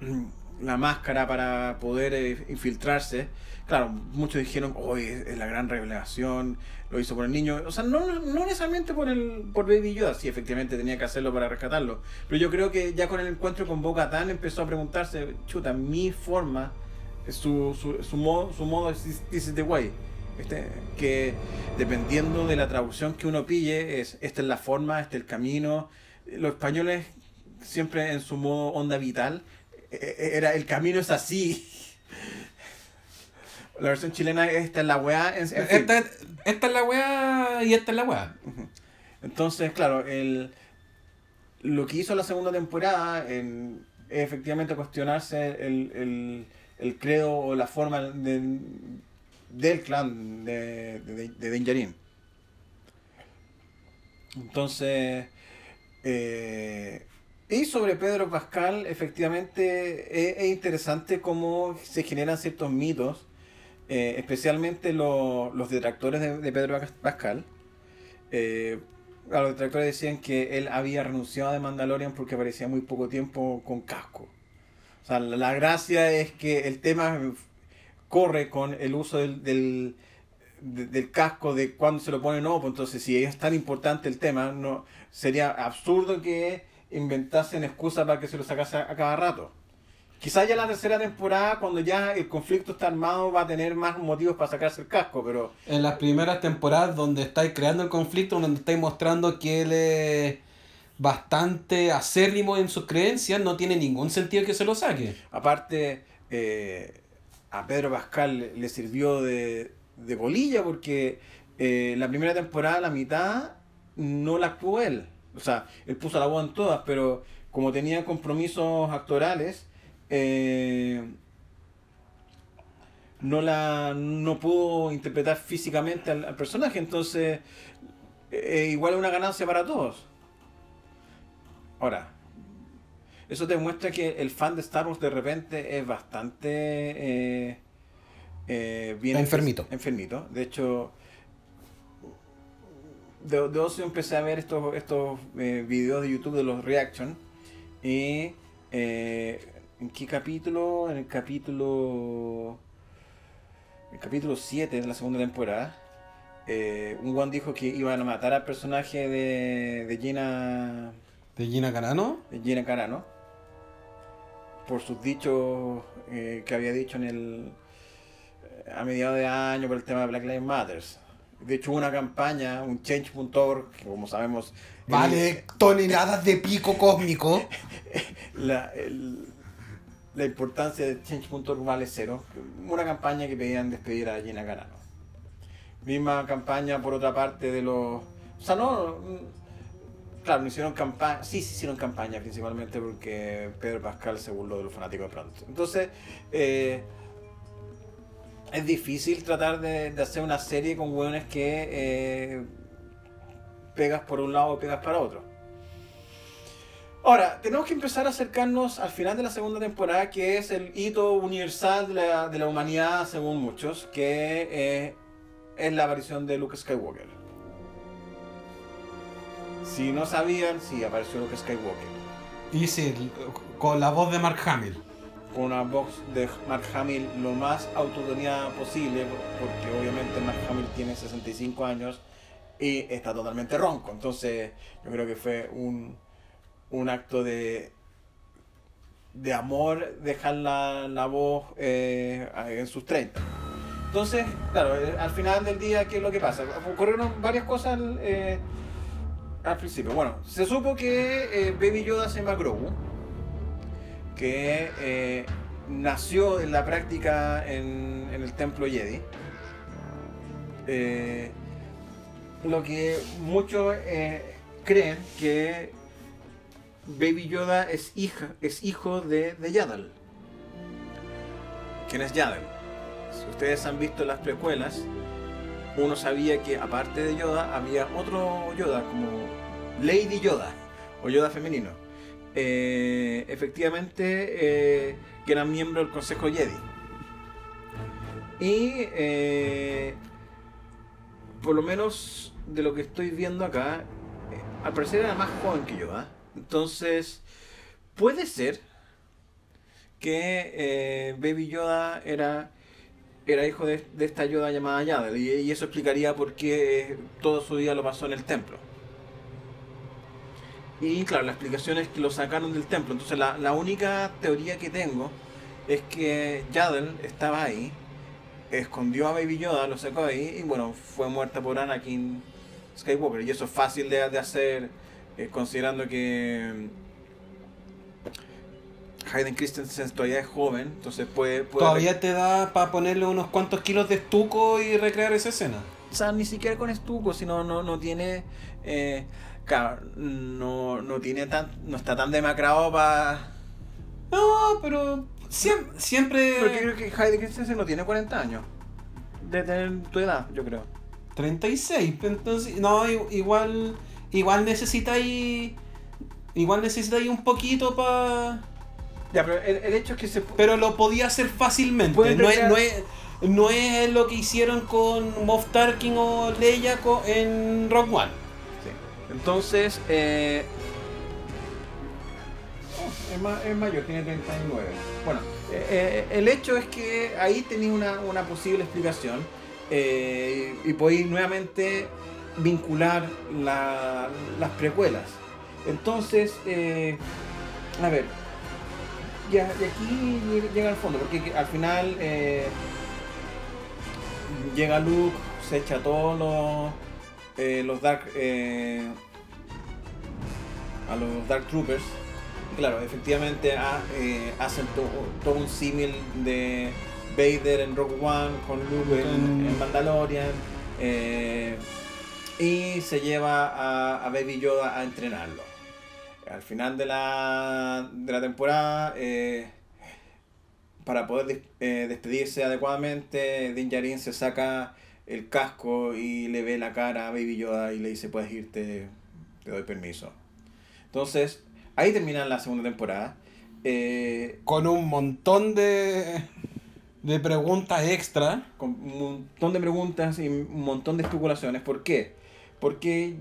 la máscara para poder infiltrarse, claro, muchos dijeron, oye, es la gran revelación, lo hizo por el niño. O sea, no, no necesariamente por el por Baby Yoda, sí, efectivamente tenía que hacerlo para rescatarlo. Pero yo creo que ya con el encuentro con Boca empezó a preguntarse, chuta, mi forma, su, su, su modo, su modo this is the way. Este, que dependiendo de la traducción que uno pille, es esta es la forma, este es el camino. Los españoles siempre en su modo onda vital, eh, eh, era el camino es así. La versión chilena, esta es la weá. en- en fin. Esta, esta es la weá y esta es la weá. Entonces, claro, el, lo que hizo la segunda temporada en, es efectivamente cuestionarse el, el, el credo o la forma de- del clan de, de, de. Entonces, eh, y sobre Pedro Pascal, efectivamente es, es interesante cómo se generan ciertos mitos, eh, especialmente lo- los detractores de, Pedro Pascal. Eh, a los detractores decían que él había renunciado de Mandalorian porque aparecía muy poco tiempo con casco. O sea, la, la gracia es que el tema corre con el uso del, del, de- del casco de cuando se lo pone o no. Pues entonces, si es tan importante el tema, no sería absurdo que inventasen excusas para que se lo sacase a, a cada rato. Quizás ya la tercera temporada, cuando ya el conflicto está armado, va a tener más motivos para sacarse el casco, pero En las primeras temporadas donde estáis creando el conflicto, donde estáis mostrando que él es bastante acérrimo en sus creencias, no tiene ningún sentido que se lo saque. Aparte, eh, a Pedro Pascal le- le sirvió de, de bolilla porque eh, la primera temporada, la mitad, no la actuó él. O sea, él puso la voz en todas, pero como tenía compromisos actorales, eh, no la no pudo interpretar físicamente al, al personaje. Entonces, eh, igual es una ganancia para todos. Ahora, eso demuestra que el fan de Star Wars de repente es bastante eh, eh, bien Enfermito. enfermito. De hecho, de, de ocio empecé a ver estos, estos eh, videos de YouTube de los reaction. Y ¿en qué capítulo? En el capítulo. El capítulo 7 de la segunda temporada. eh, un one dijo que iban a matar al personaje de, de Gina ¿De Gina Carano? de Gina Carano por sus dichos eh, que había dicho en el eh, a mediados de año por el tema de Black Lives Matter. De hecho hubo una campaña, un change.org, que como sabemos Vale toneladas de pico cósmico. la, el- la importancia de change.org vale cero. Una campaña que pedían despedir a Gina Carano. Misma campaña por otra parte de los... O sea, no... Claro, no hicieron campaña, sí, sí hicieron campaña principalmente porque Pedro Pascal se burló de los fanáticos de pronto. Entonces, eh, es difícil tratar de, de hacer una serie con hueones que eh, pegas por un lado o pegas para otro. Ahora, tenemos que empezar a acercarnos al final de la segunda temporada, que es el hito universal de la, de la humanidad, según muchos, que eh, es la aparición de Luke Skywalker. Si no sabían, sí, apareció Luke Skywalker. Y sí, con la voz de Mark Hamill. Con una voz de Mark Hamill lo más autotoneada posible, porque obviamente Mark Hamill tiene 65 años y está totalmente ronco. Entonces, yo creo que fue un, un acto de, de amor dejar la, la voz eh, en sus 30. Entonces, claro, eh, al final del día, ¿qué es lo que pasa? Ocurrieron varias cosas eh, al principio. Bueno, se supo que Baby Yoda se llama Grogu, que nació en la práctica en, en el templo Jedi. Lo que muchos creen que Baby Yoda es, hija, es hijo de, de Yaddle. ¿Quién es Yaddle? Si ustedes han visto las precuelas, uno sabía que aparte de Yoda había otro Yoda como Lady Yoda o Yoda femenino. Eh, efectivamente, eh, que eran miembro del Consejo Jedi. Y eh, por lo menos de lo que estoy viendo acá, al parecer era más joven que Yoda. Entonces, puede ser que eh, Baby Yoda era, era hijo de, de esta Yoda llamada Yaddle. Y, eso explicaría por qué todo su día lo pasó en el templo. Y claro, la explicación es que lo sacaron del templo. Entonces la, la única teoría que tengo es que Yaddle estaba ahí, escondió a Baby Yoda, lo sacó ahí y bueno, fue muerta por Anakin Skywalker. Y eso es fácil de hacer eh, considerando que mm, Hayden Christensen todavía es joven, entonces puede... puede Todavía te da para ponerle unos cuantos kilos de estuco y recrear esa escena. O sea, ni siquiera con estuco, sino no, no tiene... eh, claro, no, no tiene tan... No está tan demacrado para... No, pero siem- siempre... Porque creo que Hayden Christensen no tiene 40 años. De tener tu edad, yo creo. 36, entonces, no, igual, igual necesitáis, igual necesitáis un poquito para, Ya, pero el, el hecho es que se... pero lo podía hacer fácilmente, no es, no es, no es lo que hicieron con Moff Tarkin o Leia en Rock One. Sí. Entonces, eh, es, ma- es mayor, tiene 39. Bueno, eh, eh, el hecho es que ahí tenía una, una posible explicación eh, y podéis nuevamente vincular la- las precuelas. Entonces, eh, a ver, ya, y aquí llega- al fondo, porque al final eh, llega Luke, se echa todos los, eh, los Dark... eh, a los Dark Troopers. Y Claro, efectivamente ha- eh, hacen to- todo un símil de Vader en Rogue One con Luke en, en Mandalorian. Y se lleva a, a Baby Yoda a entrenarlo. Al final de la, de la temporada, eh, para poder des- eh, despedirse adecuadamente, Din Djarin se saca el casco y le ve la cara a Baby Yoda y le dice, puedes irte, te doy permiso. Entonces, ahí termina la segunda temporada. Eh, Con un montón de, de preguntas extra. con un montón de preguntas y un montón de especulaciones. ¿Por qué? Porque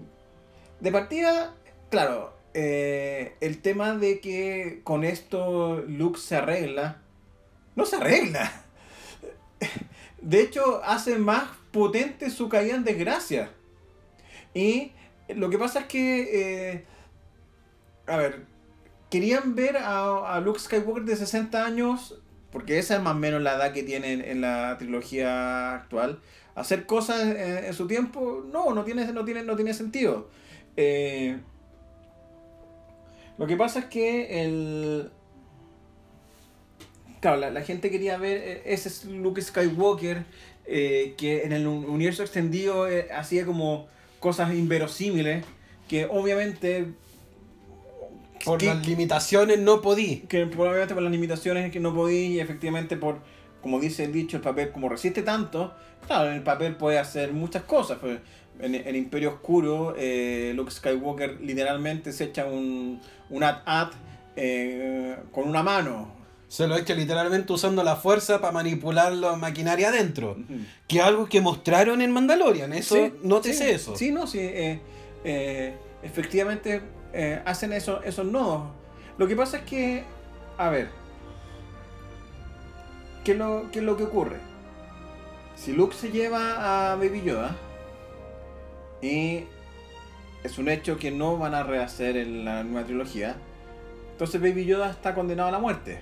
de partida, claro, eh, el tema de que con esto Luke se arregla, no se arregla. De hecho, hace más potente su caída en desgracia. Y lo que pasa es que, eh, a ver, querían ver a, a Luke Skywalker de 60 años, porque esa es más o menos la edad que tiene en, en la trilogía actual, hacer cosas en, en su tiempo, no, no tiene, no tiene, no tiene sentido. Eh, lo que pasa es que el... Claro, la, la gente quería ver eh, ese es Luke Skywalker eh, que en el un- universo extendido eh, hacía como cosas inverosímiles que obviamente Por que- las limitaciones no podí. que probablemente por las limitaciones que no podí y efectivamente por, como dice el dicho, el papel como resiste tanto, claro, en el papel puede hacer muchas cosas. pues, en el Imperio Oscuro, eh, Luke Skywalker literalmente se echa un, un at-at eh, con una mano. Se lo echa literalmente usando la fuerza para manipular la maquinaria adentro. Que es algo que mostraron en Mandalorian. Eso, Sí, nótese sí, eso. Sí, no, sí. eh, eh, efectivamente hacen eso, esos nodos. Lo que pasa es que, a ver, ¿qué es lo, qué es lo que ocurre? Si Luke se lleva a Baby Yoda y es un hecho que no van a rehacer en la nueva trilogía, entonces Baby Yoda está condenado a la muerte.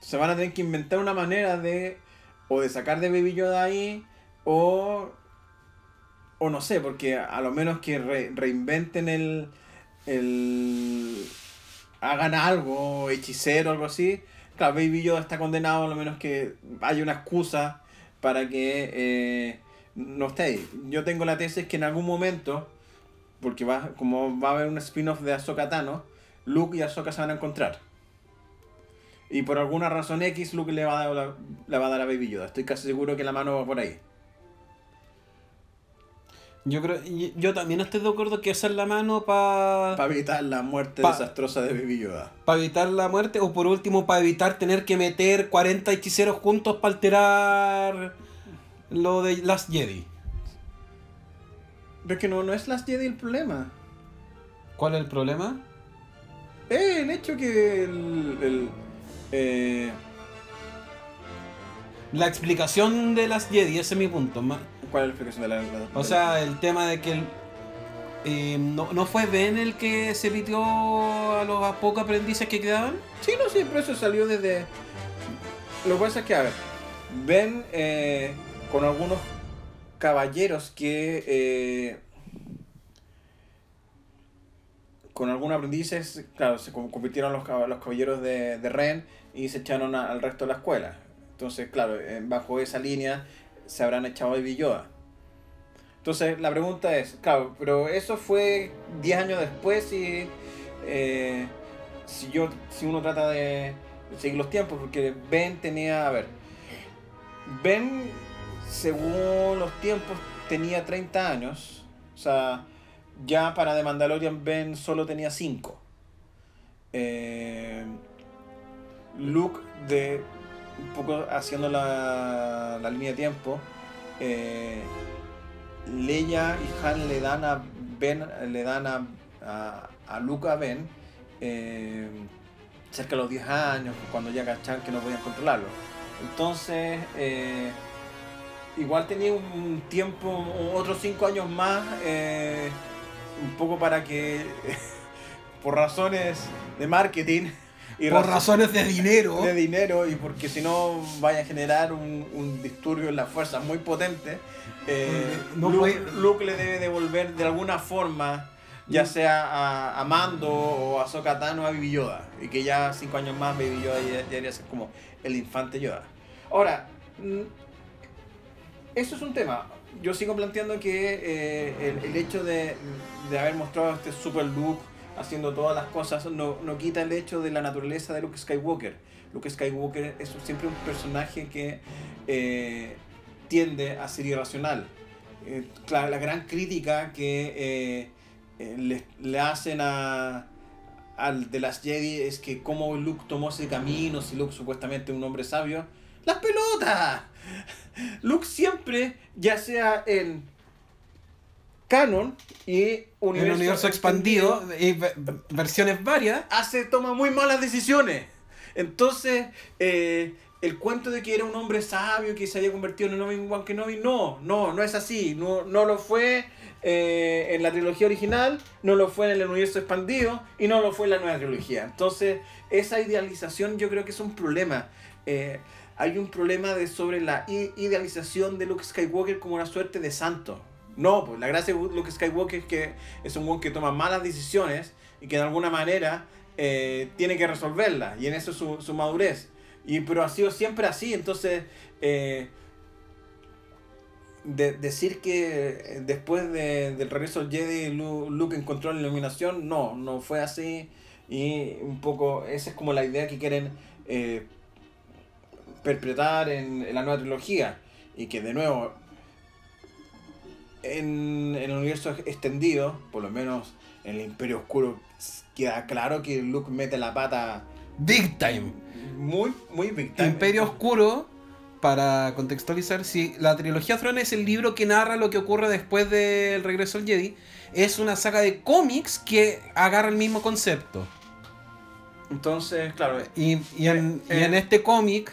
Se van a tener que inventar una manera de o de sacar de Baby Yoda ahí o o no sé, porque a lo menos que re- reinventen el el hagan algo, hechicero algo así. Claro, Baby Yoda está condenado, a lo menos que haya una excusa para que eh, no esté ahí. Yo tengo la tesis que en algún momento, porque va, como va a haber un spin-off de Ahsoka Tano, Luke y Ahsoka se van a encontrar. Y por alguna razón X, Luke le va a dar, le va a, dar a Baby Yoda. Estoy casi seguro que la mano va por ahí. Yo creo, yo también estoy de acuerdo que hacer la mano para Para evitar la muerte Pa- desastrosa de Baby Yoda. evitar la muerte o por último para evitar tener que meter 40 hechiceros juntos para alterar lo de las Jedi. Pero es que no, no es Last Jedi el problema. ¿Cuál es el problema? Eh, el hecho que el... el eh, La explicación de las Jedi, ese es mi punto. ma- ¿Cuál es la explicación de la... la- O sea, el tema de que el- eh, no, no fue Ben el que se pitió a los pocos aprendices que quedaban. Sí, no, sí, pero eso salió desde... Lo que pasa es que, a ver, ven eh, con algunos caballeros que... eh, con algunos aprendices, claro, se con- convirtieron los, los caballeros de, de Ren y se echaron a- al resto de la escuela. Entonces, claro, eh, bajo esa línea se habrán echado a Baby Yoda. Entonces, la pregunta es, claro, pero eso fue 10 años después y... eh, si yo si uno trata de seguir los tiempos porque Ben tenía a ver Ben según los tiempos tenía 30 años o sea ya para The Mandalorian Ben solo tenía 5 eh, Luke de un poco haciendo la, línea de tiempo eh, Leia y Han le dan a Ben le dan a a, a Luke a Ben eh, cerca de los 10 años, cuando ya cacharon que no podían controlarlo. Entonces, eh, igual tenía un tiempo, otros 5 años más, un poco para que, por razones de marketing, y por razones de dinero. De dinero y porque si no vaya a generar un, un disturbio en la fuerza muy potente. Eh, No Luke, puede- Luke le debe devolver de alguna forma, ya sea a, a Mando o a Ahsoka Tano a Baby Yoda. Y que ya cinco años más Baby Yoda ya, ya debería ser como el infante Yoda. Ahora, mm, eso es un tema. Yo sigo planteando que eh, el, el hecho de, de haber mostrado este super Luke haciendo todas las cosas no, no quita el hecho de la naturaleza de Luke Skywalker. Luke Skywalker es siempre un personaje que eh, tiende a ser irracional. Eh, la gran crítica que eh, eh, le, le hacen a, al de las Jedi es que cómo Luke tomó ese camino, si Luke supuestamente es un hombre sabio. ¡Las pelotas! Luke siempre, ya sea en canon y el universo expandido, y ve- versiones varias. hace, toma muy malas decisiones. Entonces, eh, el cuento de que era un hombre sabio que se había convertido en Obi-Wan Kenobi, no, no, no es así. No, no lo fue eh, en la trilogía original, no lo fue en el universo expandido y no lo fue en la nueva trilogía. Entonces, esa idealización yo creo que es un problema. Eh, hay un problema de sobre la idealización de Luke Skywalker como una suerte de santo. No, pues la gracia de Luke Skywalker es que es un buen que toma malas decisiones y que de alguna manera eh, tiene que resolverlas. Y en eso es su, su madurez. Y, pero ha sido siempre así. Entonces, eh, de- decir que eh, después de- del regreso del Jedi Lu- Luke encontró la iluminación, no, no fue así. Y un poco, esa es como la idea que quieren eh, perpetrar en, en la nueva trilogía. Y que de nuevo, en, en el universo extendido, por lo menos en el Imperio Oscuro, queda claro que Luke mete la pata Big time. muy, muy big time. Imperio Oscuro, para contextualizar, si la trilogía Throne es el libro que narra lo que ocurre después del regreso al Jedi, es una saga de cómics que agarra el mismo concepto. Entonces, claro, Y, y en, Eh, en este cómic,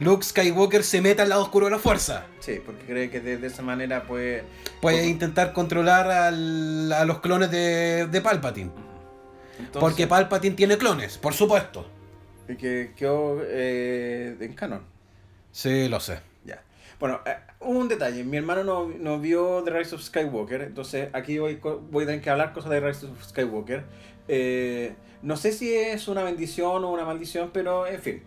Luke Skywalker se mete al lado oscuro de la fuerza. sí, porque cree que de, de esa manera puede... Puede intentar controlar al- a los clones de, de Palpatine. Entonces, Porque Palpatine tiene clones, por supuesto. y que quedó eh, en canon. Sí, lo sé. Ya. Bueno, eh, un detalle. Mi hermano no, no vio The Rise of Skywalker. Entonces aquí voy, voy a tener que hablar cosas de The Rise of Skywalker. Eh, no sé si es una bendición o una maldición, pero en fin.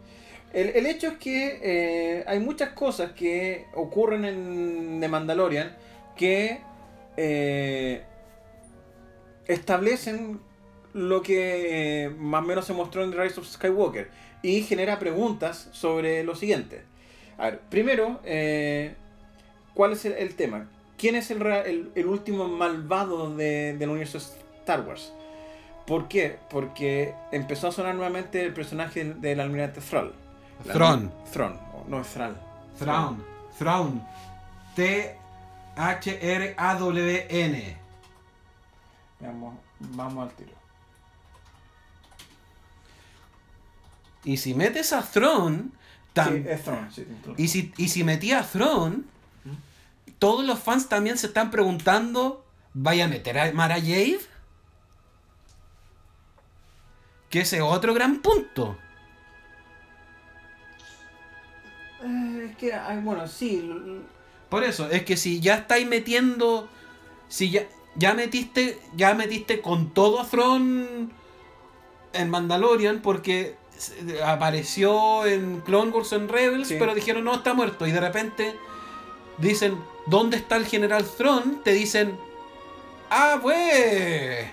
El, hecho es que eh, hay muchas cosas que ocurren en The Mandalorian que eh, establecen lo que eh, más o menos se mostró en Rise of Skywalker y genera preguntas sobre lo siguiente. A ver, primero, ¿cuál es el, tema? ¿Quién es el, último malvado de- del universo Star Wars? ¿Por qué? Porque empezó a sonar nuevamente el personaje del almirante Thrall. Thrawn, o no es Thrall. Thrawn. Thrawn. T-H-R-A-W-N. Vamos, vamos al tiro. Y si metes a Sí, es sí, tiene Thrawn. y, si, y si metí a Thrawn, todos los fans también se están preguntando, ¿vaya a meter a Mara Jade? Que ese es otro gran punto. Eh, es que, ay, bueno, sí. Por eso, es que si ya estáis metiendo. Si ya, ya metiste. Ya metiste con todo a Thrawn en Mandalorian. Porque apareció en Clone Wars en Rebels. Sí. Pero dijeron no está muerto. Y de repente dicen. ¿Dónde está el general Thrawn? Te dicen. ¡Ah, pues!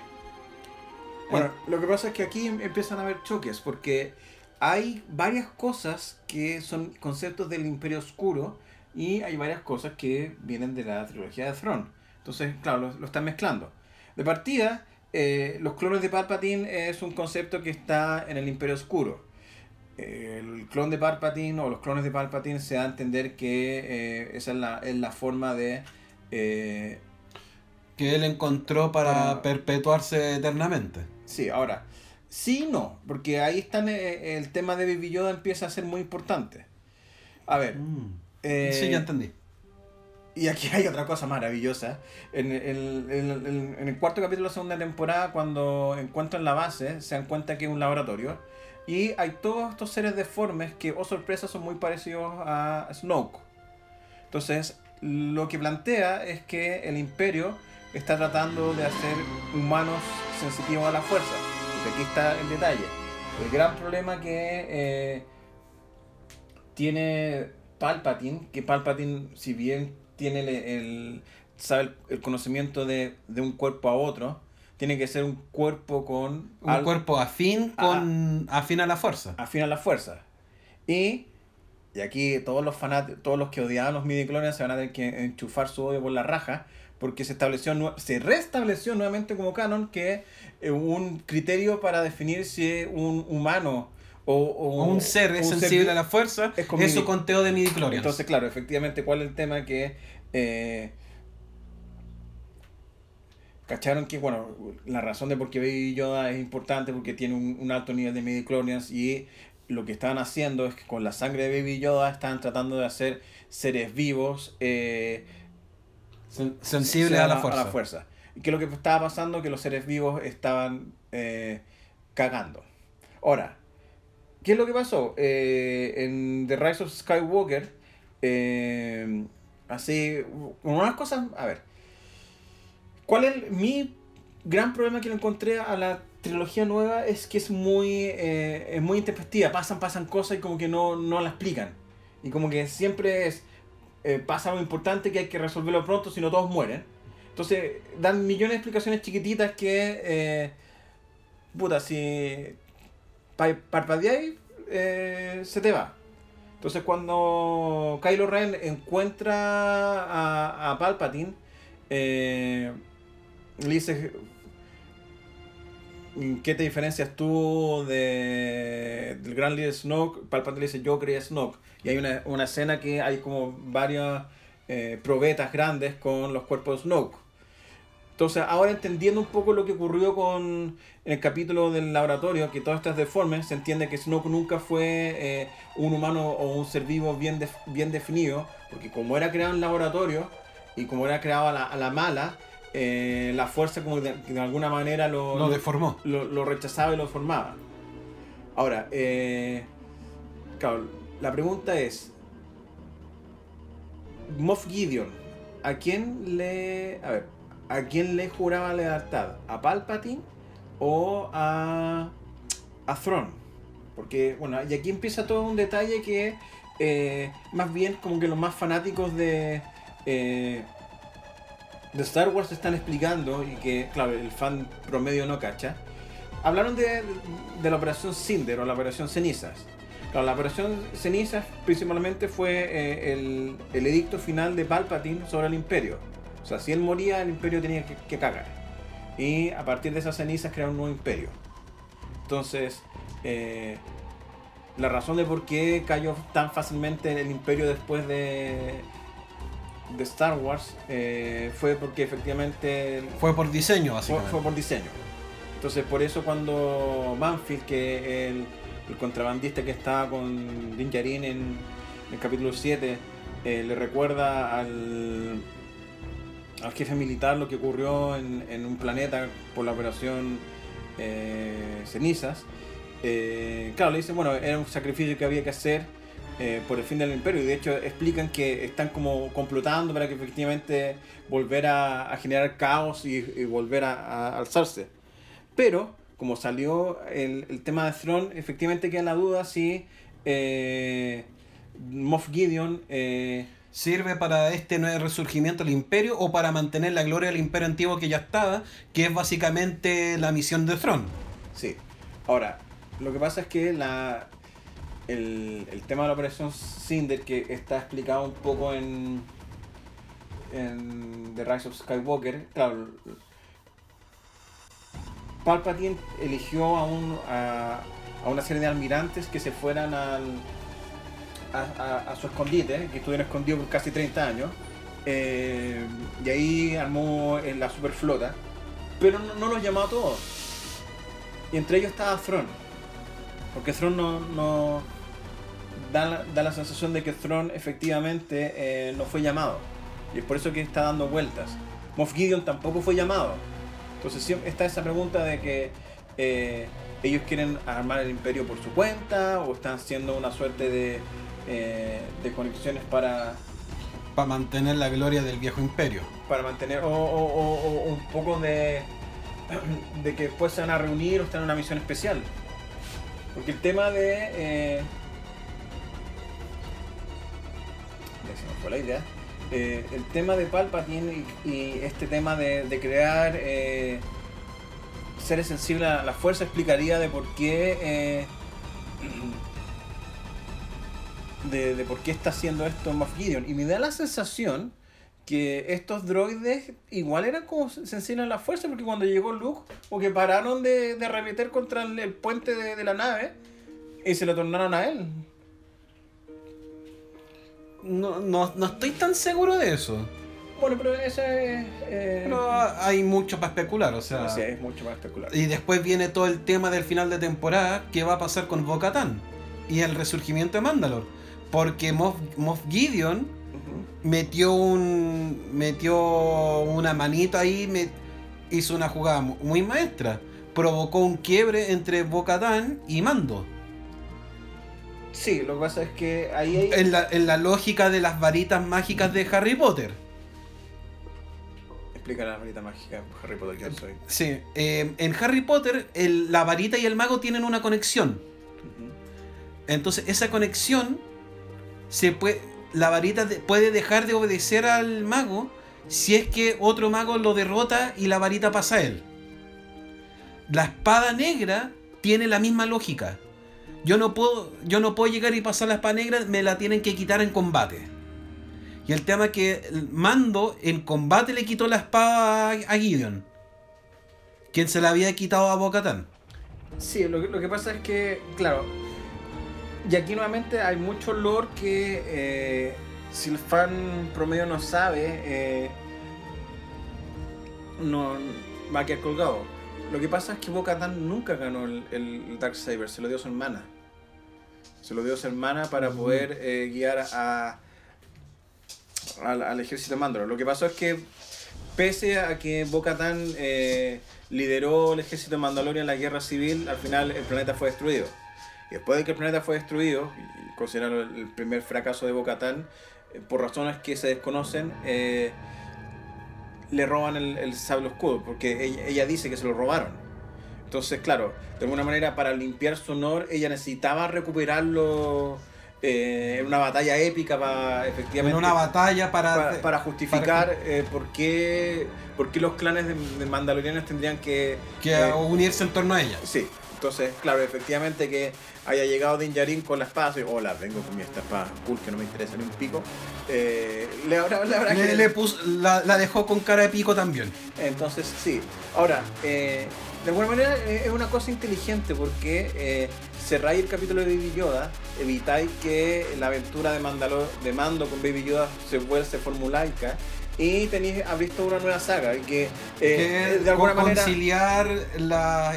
Bueno, lo que pasa es que aquí em- empiezan a haber choques porque hay varias cosas que son conceptos del Imperio Oscuro y hay varias cosas que vienen de la trilogía de Throne. Entonces, claro, lo, lo están mezclando. De partida, eh, los clones de Palpatine es un concepto que está en el Imperio Oscuro. El clon de Palpatine o los clones de Palpatine se da a entender que eh, esa es la, es la forma de... eh, Que él encontró para perpetuarse eternamente. Sí, ahora, sí y no, porque ahí está el tema de Baby Yoda empieza a ser muy importante. A ver, eh, sí, ya entendí. y aquí hay otra cosa maravillosa. En el, en el- en el cuarto capítulo de la segunda temporada, cuando encuentran la base, se dan cuenta que es un laboratorio. Y hay todos estos seres deformes que, oh sorpresa, son muy parecidos a Snoke. Entonces, lo que plantea es que el imperio está tratando de hacer humanos sensitivos a la fuerza. Porque aquí está el detalle. El gran problema que eh, tiene Palpatine, que Palpatine, si bien tiene el, el- sabe el, conocimiento de, de un cuerpo a otro, tiene que ser un cuerpo con Un cuerpo afín con afín a la fuerza. afín a la fuerza. Y, y aquí todos los fanáticos, todos los que odiaban los midichlorians se van a tener que enchufar su odio por la raja, porque se estableció, se restableció nuevamente como canon que eh, un criterio para definir si un humano o, o- O un ser es un sensible a la fuerza, es es, su conteo de midichlorians. Entonces, claro, efectivamente, ¿cuál es el tema? Que eh, cacharon que, bueno, la razón de por qué Baby Yoda es importante porque tiene un, un alto nivel de midichlorians y lo que estaban haciendo es que con la sangre de Baby Yoda estaban tratando de hacer seres vivos eh, Sen- sensible a la fuerza. fuerza. Y que lo que estaba pasando que los seres vivos estaban eh, cagando. Ahora, ¿qué es lo que pasó? Eh, en The Rise of Skywalker, eh, así, unas cosas, a ver, ¿cuál es mi gran problema que le encontré a la trilogía nueva? Es que es muy, eh, es muy intempestiva, pasan, pasan cosas y como que no, no la explican. Y como que siempre es, eh, pasa algo importante que hay que resolverlo pronto, si no todos mueren. Entonces, dan millones de explicaciones chiquititas que, eh, puta, si pa- parpadeáis, eh, se te va. Entonces, cuando Kylo Ren encuentra a, a Palpatine, eh, le dice, ¿qué te diferencias tú de, del gran líder Snoke? Palpatine le dice, yo creía Snoke. Y hay una, una escena que hay como varias eh, probetas grandes con los cuerpos de Snoke. Entonces, ahora entendiendo un poco lo que ocurrió con en el capítulo del laboratorio, que todo esto es deforme, se entiende que Snoke nunca fue eh, un humano o un ser vivo bien, bien definido, porque como era creado en laboratorio y como era creado a la, a la mala, eh, la fuerza como de, de alguna manera lo, Lo lo- deformó. lo, lo rechazaba y lo formaba. Ahora, eh, claro, la pregunta es, Moff Gideon, ¿a quién le, a ver, a quién le juraba lealtad? ¿A Palpatine o a, a? Porque, bueno, y aquí empieza todo un detalle que eh, más bien como que los más fanáticos de, eh, Star Wars están explicando y que, claro, el fan promedio no cacha. Hablaron de la operación Cinder o la operación Cenizas. Claro, la operación Cenizas principalmente fue eh, el, el edicto final de Palpatine sobre el Imperio. O sea, si él moría, el Imperio tenía que, que cagar. Y a partir de esas cenizas crear un nuevo Imperio. Entonces, eh, la razón de por qué cayó tan fácilmente el Imperio después de, de Star Wars eh, fue porque efectivamente Fue por diseño, fue, básicamente. fue por diseño. Entonces, por eso cuando Manfield, que el, el contrabandista que estaba con Din Djarin en el capítulo 7, eh, le recuerda al, al jefe militar lo que ocurrió en, en un planeta por la operación eh, Cenizas, eh, claro, le dicen, bueno, era un sacrificio que había que hacer por el fin del imperio y de hecho explican que están como complotando para que efectivamente volver a, generar caos y, y volver a, a alzarse. Pero, como salió el, el tema de Throne, efectivamente queda la duda si eh, Moff Gideon eh, ¿Sirve para este nuevo resurgimiento del imperio o para mantener la gloria del imperio antiguo que ya estaba, que es básicamente la misión de Throne? Sí. Ahora, lo que pasa es que la, el, el tema de la operación Cinder, que está explicado un poco en, en The Rise of Skywalker, claro, Palpatine eligió a, un, a, una serie de almirantes que se fueran al, a, su escondite, que estuvieron escondidos por casi 30 años, Eh, y ahí armó en la superflota. Pero no, los llamó a todos. Y entre ellos estaba Thron. Porque Thron no, no da, la, da la sensación de que Thron efectivamente eh, no fue llamado. Y es por eso que está dando vueltas. Moff Gideon tampoco fue llamado. Entonces siempre está esa pregunta de que eh, ellos quieren armar el imperio por su cuenta o están haciendo una suerte de, eh, de conexiones para, Para mantener la gloria del viejo imperio. para mantener o, o- o- o un poco de de que después se van a reunir o están en una misión especial porque el tema de eh, se me fue la idea Eh, el tema de Palpatine y, y este tema de, crear eh, seres sensibles a la fuerza explicaría de por qué eh, de, por qué está haciendo esto Moff Gideon y me da la sensación que estos droides igual eran como sensibles a la fuerza, porque cuando llegó Luke, o que pararon de, de arremeter contra el, puente de, de la nave y se lo tornaron a él. No, no, no estoy tan seguro de eso. Bueno, pero eso es. eh, Pero hay mucho para especular, o sea. sé, es mucho más especular. Y después viene todo el tema del final de temporada, qué va a pasar con Bo-Katan y el resurgimiento de Mandalore. Porque Moff, Moff Gideon metió un metió una manito ahí, me, hizo una jugada mu- muy maestra. Provocó un quiebre entre Bo-Katan y Mando. Sí, lo que pasa es que ahí hay. En la, en la lógica de las varitas mágicas de Harry Potter. Explica la varita mágica de Harry Potter que soy. Sí, eh, en Harry Potter el- la varita y el mago tienen una conexión. Entonces esa conexión se puede, la varita de- puede dejar de obedecer al mago si es que otro mago lo derrota y la varita pasa a él. La espada negra tiene la misma lógica. Yo no puedo, yo no puedo llegar y pasar la espada negra, me la tienen que quitar en combate. Y el tema es que Mando en combate le quitó la espada a Gideon. Quien se la había quitado a Bo-Katan. Sí, lo que, lo que pasa es que, claro, y aquí nuevamente hay mucho lore que eh, si el fan promedio no sabe, eh, no va a quedar colgado. Lo que pasa es que Bo-Katan nunca ganó el, el Darksaber, se lo dio a su hermana. Se lo dio a su hermana para poder eh, guiar a, al, al ejército de Mandalore. Lo que pasó es que, pese a que Bo-Katan eh, lideró el ejército de Mandalorian en la guerra civil, al final el planeta fue destruido. Y después de que el planeta fue destruido, y considerando el primer fracaso de Bo-Katan, eh, por razones que se desconocen, eh, le roban el, el sable oscuro, porque ella, ella dice que se lo robaron. Entonces, claro, de alguna manera para limpiar su honor, ella necesitaba recuperarlo eh, en una batalla épica para efectivamente En una batalla para, para, para justificar eh, por, qué, por qué los clanes de, de mandalorianos tendrían que... que eh, unirse en torno a ella. sí, entonces, claro, efectivamente que haya llegado Din Djarin con la espada, y, hola, vengo con mi esta espada cool que no me interesa ni un pico, eh, le habrá, le habrá Le, que- le puso- la, la dejó con cara de pico también. Entonces, sí. Ahora, eh, de alguna manera eh, es una cosa inteligente porque eh, cerráis el capítulo de Baby Yoda, evitáis que la aventura de, Mandalor, de Mando con Baby Yoda se vuelva formulaica y tenéis, abrís toda una nueva saga que, eh, que de alguna manera... conciliar la,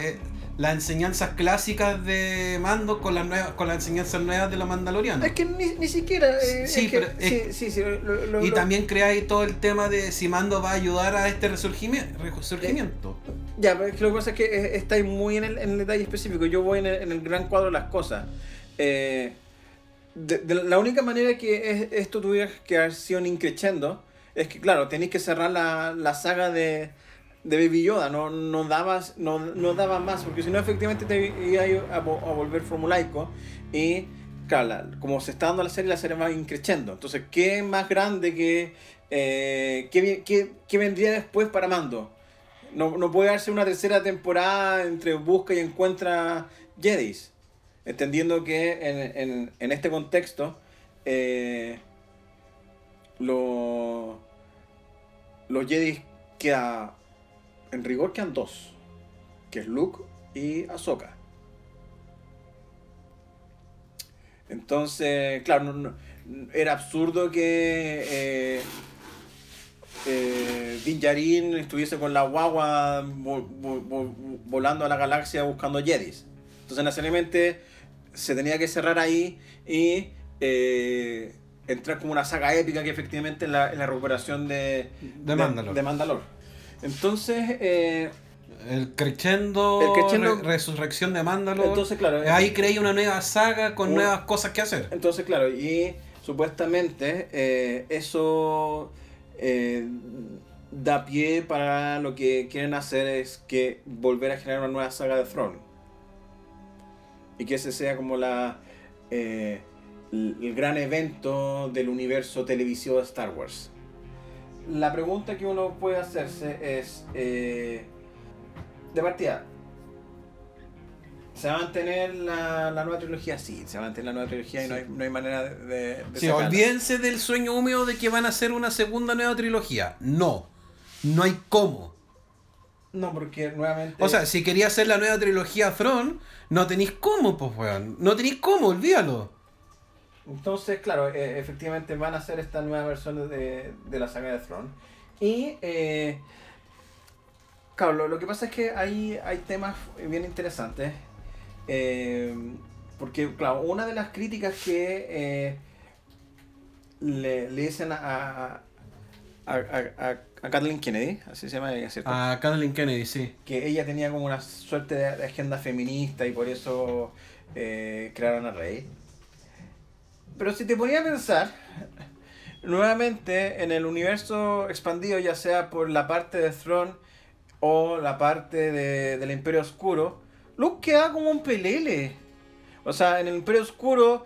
las enseñanzas clásicas de Mando con las nuevas con las enseñanzas nuevas de los mandalorianos. Es que ni, ni siquiera... eh, Sí, es que- pero es- sí, sí, sí, lo- lo- y lo- también creáis todo el tema de si Mando va a ayudar a este resurgimiento. resurgimiento. Ya, pero es que lo que pasa es que eh, estáis muy en el, en el detalle específico. Yo voy en el, en el gran cuadro de las cosas. Eh, de, de la única manera que es- esto tuviera que haber sido un increchendo es que, claro, tenéis que cerrar la, la saga de, de Baby Yoda. No, no, dabas, no, no daba más, porque si no, efectivamente te iba a, vo- a volver formulaico. Y, claro, la- como se está dando la serie, la serie va increchendo. Entonces, ¿qué más grande que. eh, qué, qué- qué vendría después para Mando? No, no puede darse una tercera temporada entre busca y encuentra Jedis. Entendiendo que en, en- en este contexto, eh, lo- los Jedis queda, en rigor quedan dos, que es Luke y Ahsoka. Entonces, claro, no- no- era absurdo que, eh, eh, Din Djarin estuviese con la guagua vo- vo- vo- volando a la galaxia buscando Jedis. Entonces necesariamente se tenía que cerrar ahí y eh, entrar como una saga épica que efectivamente es la, la recuperación de, De Mandalor. de Mandalor. Entonces, eh, El crescendo, El crescendo- re- resurrección de Mandalor. Entonces, claro, Ahí creí una nueva saga con Un- nuevas cosas que hacer. Entonces, claro, y supuestamente eh, eso eh, da pie para lo que quieren hacer es que volver a generar una nueva saga de Throne. Y que ese sea como la eh, el gran evento del universo televisivo de Star Wars. La pregunta que uno puede hacerse es, eh, de partida, ¿Se va a mantener la, la nueva trilogía? Sí, se va a mantener la nueva trilogía y no hay, no hay manera de, de, Sí, olvídense del sueño húmedo de que van a hacer una segunda nueva trilogía. No. No hay cómo. No, porque nuevamente... O sea, si quería hacer la nueva trilogía Throne, no tenéis cómo, pues, weón. No tenéis cómo, olvídalo. Entonces, claro, eh, efectivamente van a hacer esta nueva versión de, de la saga de Throne. Y, eh, claro, lo, lo que pasa es que hay, hay temas bien interesantes. eh, porque, claro, una de las críticas que eh, le, le dicen a, a, a, a- a Kathleen Kennedy, así se llama ella, ¿cierto? A Kathleen Kennedy, sí. que ella tenía como una suerte de, de agenda feminista y por eso crearon a Rey. Pero si te ponía a pensar, nuevamente en el universo expandido, ya sea por la parte de Throne o la parte de- del Imperio Oscuro, Luke queda como un pelele. O sea, en el Imperio Oscuro,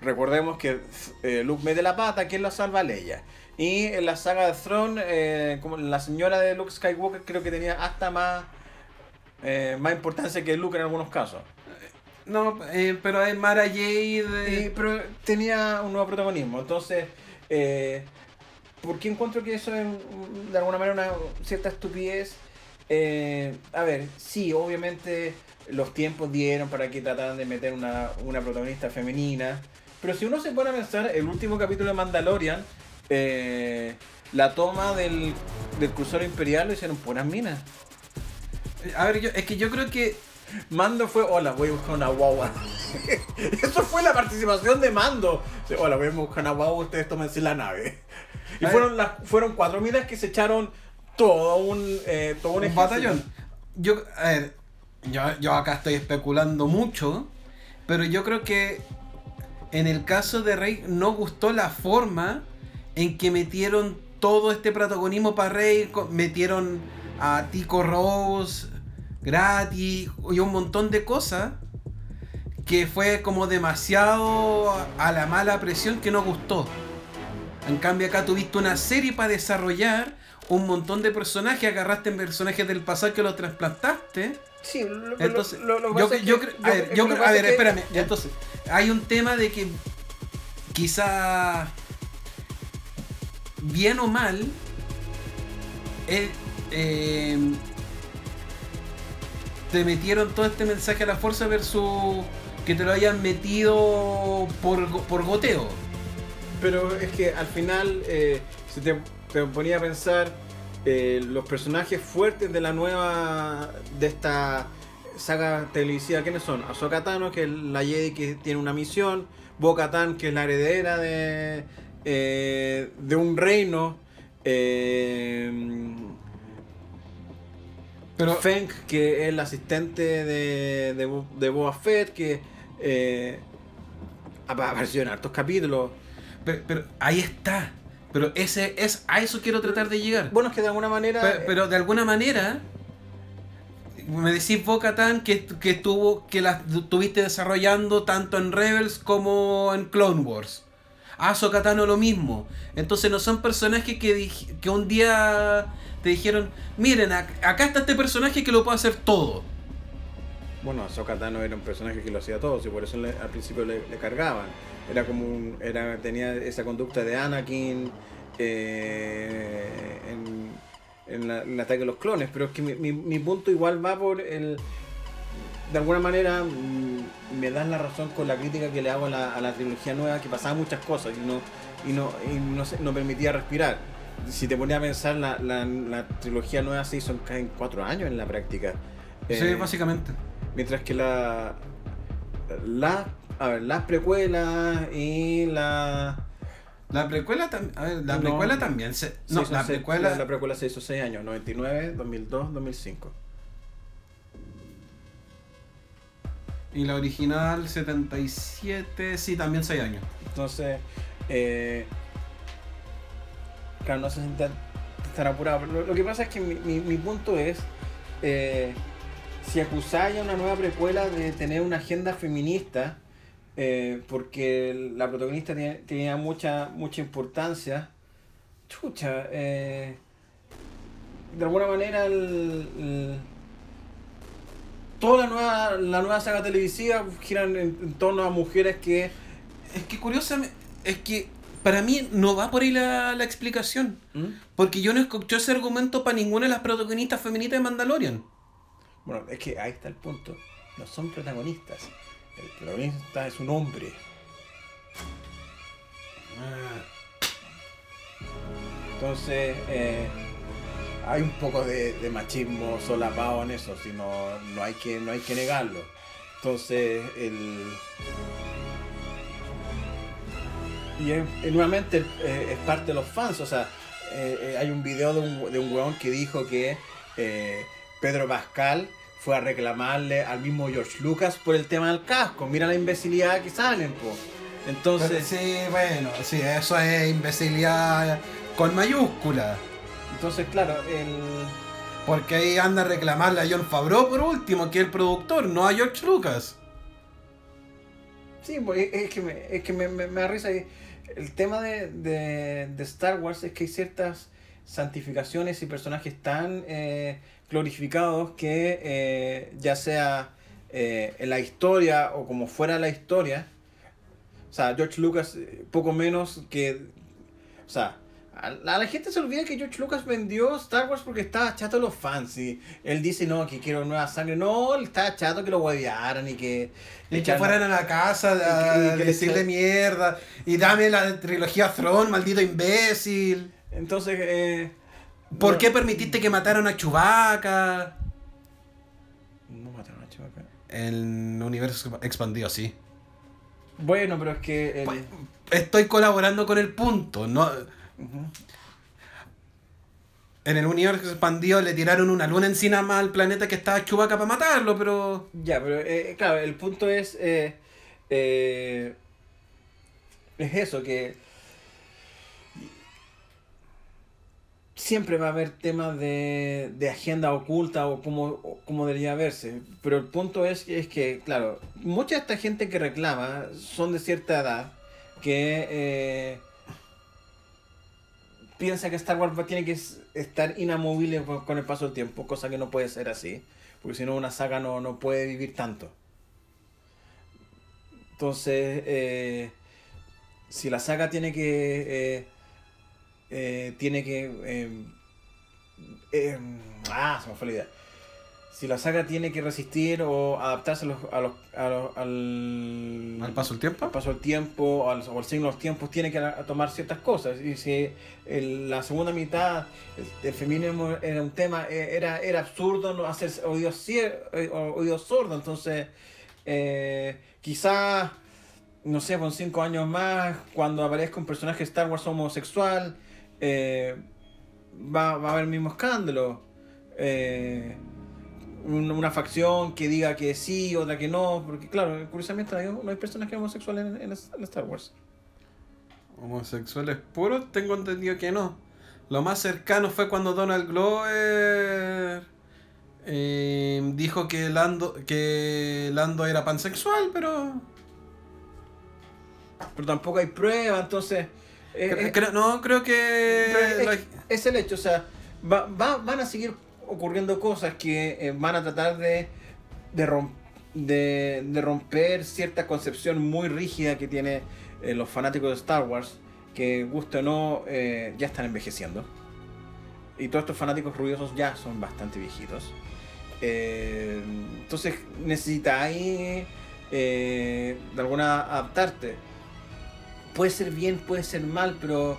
recordemos que eh, Luke mete la pata, ¿quién lo salva? Leia. Y en la saga de Throne, eh, como la señora de Luke Skywalker creo que tenía hasta más, eh, más importancia que Luke en algunos casos. No, eh, pero es Mara Jade. Eh, pero tenía un nuevo protagonismo. Entonces, eh, ¿por qué encuentro que eso es mm, de alguna manera una cierta estupidez? Eh, a ver, sí, obviamente los tiempos dieron para que trataran de meter una, una protagonista femenina. Pero si uno se pone a pensar, el último capítulo de Mandalorian, la toma del, del crucero imperial lo hicieron puras minas. A ver, yo, es que yo creo que. Mando fue, hola, voy a buscar una guagua. Eso fue la participación de Mando. Hola, voy a buscar una guagua, ustedes tómense la nave. Y fueron, las, fueron cuatro minas que se echaron todo un, eh, todo un, Un batallón. Yo, a ver, yo, yo acá estoy especulando mucho, pero yo creo que en el caso de Rey no gustó la forma en que metieron todo este protagonismo para Rey, metieron a Tico Rose gratis y un montón de cosas que fue como demasiado a la mala presión que no gustó. En cambio acá tuviste una serie para desarrollar un montón de personajes, agarraste en personajes del pasado que los trasplantaste. Sí, lo, Entonces, lo- lo que yo, yo que- a ver, yo- a que- espérame. Entonces, hay un tema de que quizá bien o mal, eh, eh, te metieron todo este mensaje a la fuerza versus que te lo hayan metido por, por goteo. Pero es que al final, eh, si te, te ponía a pensar, eh, los personajes fuertes de la nueva, de esta saga televisiva, ¿quiénes son? Ahsoka Tano, que es la Jedi que tiene una misión, Bo-Katan, que es la heredera de, eh, de un reino, eh, Pero, Feng, que es el asistente de, de, de Boba Fett, que eh, apa- apareció en hartos capítulos. pero, pero ahí está. Pero ese es a eso quiero tratar de llegar. Bueno, es que de alguna manera... Pero, pero de alguna manera, me decís Bo-Katan que, que, tuvo, que la tuviste desarrollando tanto en Rebels como en Clone Wars. Ahsoka Tano lo mismo. Entonces no son personajes que, que un día te dijeron, miren, ac- acá está este personaje que lo puede hacer todo. Bueno, Ahsoka Tano era un personaje que lo hacía todo, y por eso al principio le, cargaban. Era como un, era, tenía esa conducta de Anakin eh, en, la- en el ataque de los clones, pero es que mi, mi- punto igual va por el... De alguna manera mm, me dan la razón con la crítica que le hago a la, a la trilogía nueva, que pasaba muchas cosas y no, y no, y no, no permitía respirar. Si te ponías a pensar, la, la, la trilogía nueva se hizo en, cuatro años en la práctica. sí, Eh, básicamente. Mientras que la, la a ver, las precuelas y la... La precuela, a ver, la No. precuela también se... No, la seis- precuela... la precuela se hizo 6 años, 99, 2002, 2005. Y la original 77, sí, también 6 años. Entonces, eh, no sé si tan, apurado. Lo, que pasa es que mi, mi- punto es, eh, si acusáis a una nueva precuela de tener una agenda feminista, eh, porque la protagonista tenía, mucha, mucha importancia, chucha, eh, de alguna manera toda la nueva, la nueva saga televisiva giran en, en torno a mujeres que Es que curiosamente, es que para mí no va por ahí la, la explicación. ¿Mm? Porque yo no escuché ese argumento para ninguna de las protagonistas femeninas de Mandalorian. Bueno, es que ahí está el punto. No son protagonistas. El protagonista es un hombre. Entonces, eh, hay un poco de, de machismo solapado en eso, si no, no, hay que, no hay que negarlo. Entonces, el. Y es- y nuevamente eh, es parte de los fans, o sea, eh, eh, hay un video de un, de un weón que dijo que eh, Pedro Pascal fue a reclamarle al mismo George Lucas por el tema del casco. Mira la imbecilidad que salen, po. Entonces, sí, bueno, sí, eso es imbecilidad con mayúscula. entonces claro, el. Porque ahí anda a reclamarle a John Favreau por último, que es el productor, no a George Lucas. Sí, pues, es que me, es que me, me- me da risa. El tema de, de- de Star Wars es que hay ciertas santificaciones y personajes tan eh, glorificados que eh, ya sea eh, en la historia o como fuera la historia, o sea, George Lucas eh, poco menos que... O sea, a la, a la gente se olvida que George Lucas vendió Star Wars porque estaba chato de los fans y él dice, no, que quiero nueva sangre. No, él estaba chato que lo huevearan y que... Y que fueran a la casa a y que decirle mierda. Y dame la trilogía Throne, maldito imbécil. Entonces, eh, ¿Por no- qué permitiste que mataran a Chewbacca? No mataron a Chewbacca. El universo expandido, sí. Bueno, pero es que. el- Pues, Estoy colaborando con el punto. No, En el universo expandido le tiraron una luna encima al planeta que estaba Chewbacca para matarlo, pero... Ya, pero eh, claro, el punto es. eh, eh, es eso, que. Siempre va a haber temas de, de agenda oculta o cómo, o cómo debería verse. Pero el punto es, es que, claro, mucha de esta gente que reclama son de cierta edad que piensa que Star Wars tiene que estar inamovible con, el paso del tiempo, cosa que no puede ser así, porque si no una saga no, no puede vivir tanto. Entonces, eh, si la saga tiene que... eh, eh, tiene que... eh, eh, ah, se me fue la idea. Si la saga tiene que resistir o adaptarse a los, a los, a los- al, ¿Al paso del tiempo? al paso del tiempo, al, o al signo de los tiempos, tiene que a- tomar ciertas cosas. Y si el- la segunda mitad, el, el feminismo era un tema, eh, era, era absurdo no hacer oídos, eh, oídos sordos. Entonces, eh, quizás, no sé, con cinco años más, cuando aparezca un personaje de Star Wars homosexual, eh, va, va a haber el mismo escándalo. Eh, un- una facción que diga que sí, otra que no, porque claro, curiosamente no hay, personajes homosexuales en, en- en Star Wars. Homosexuales puros, tengo entendido que no. Lo más cercano fue cuando Donald Glover eh, dijo que Lando, que Lando era pansexual, pero... Pero tampoco hay pruebas, entonces... eh, eh, no, creo que... es, el hecho, o sea, va, va- van a seguir ocurriendo cosas que eh, van a tratar de, de, de, de romper cierta concepción muy rígida que tiene eh, los fanáticos de Star Wars, que guste o no, eh, ya están envejeciendo. Y todos estos fanáticos ruidosos ya son bastante viejitos. Entonces necesitáis de alguna adaptarte. Puede ser bien, puede ser mal, pero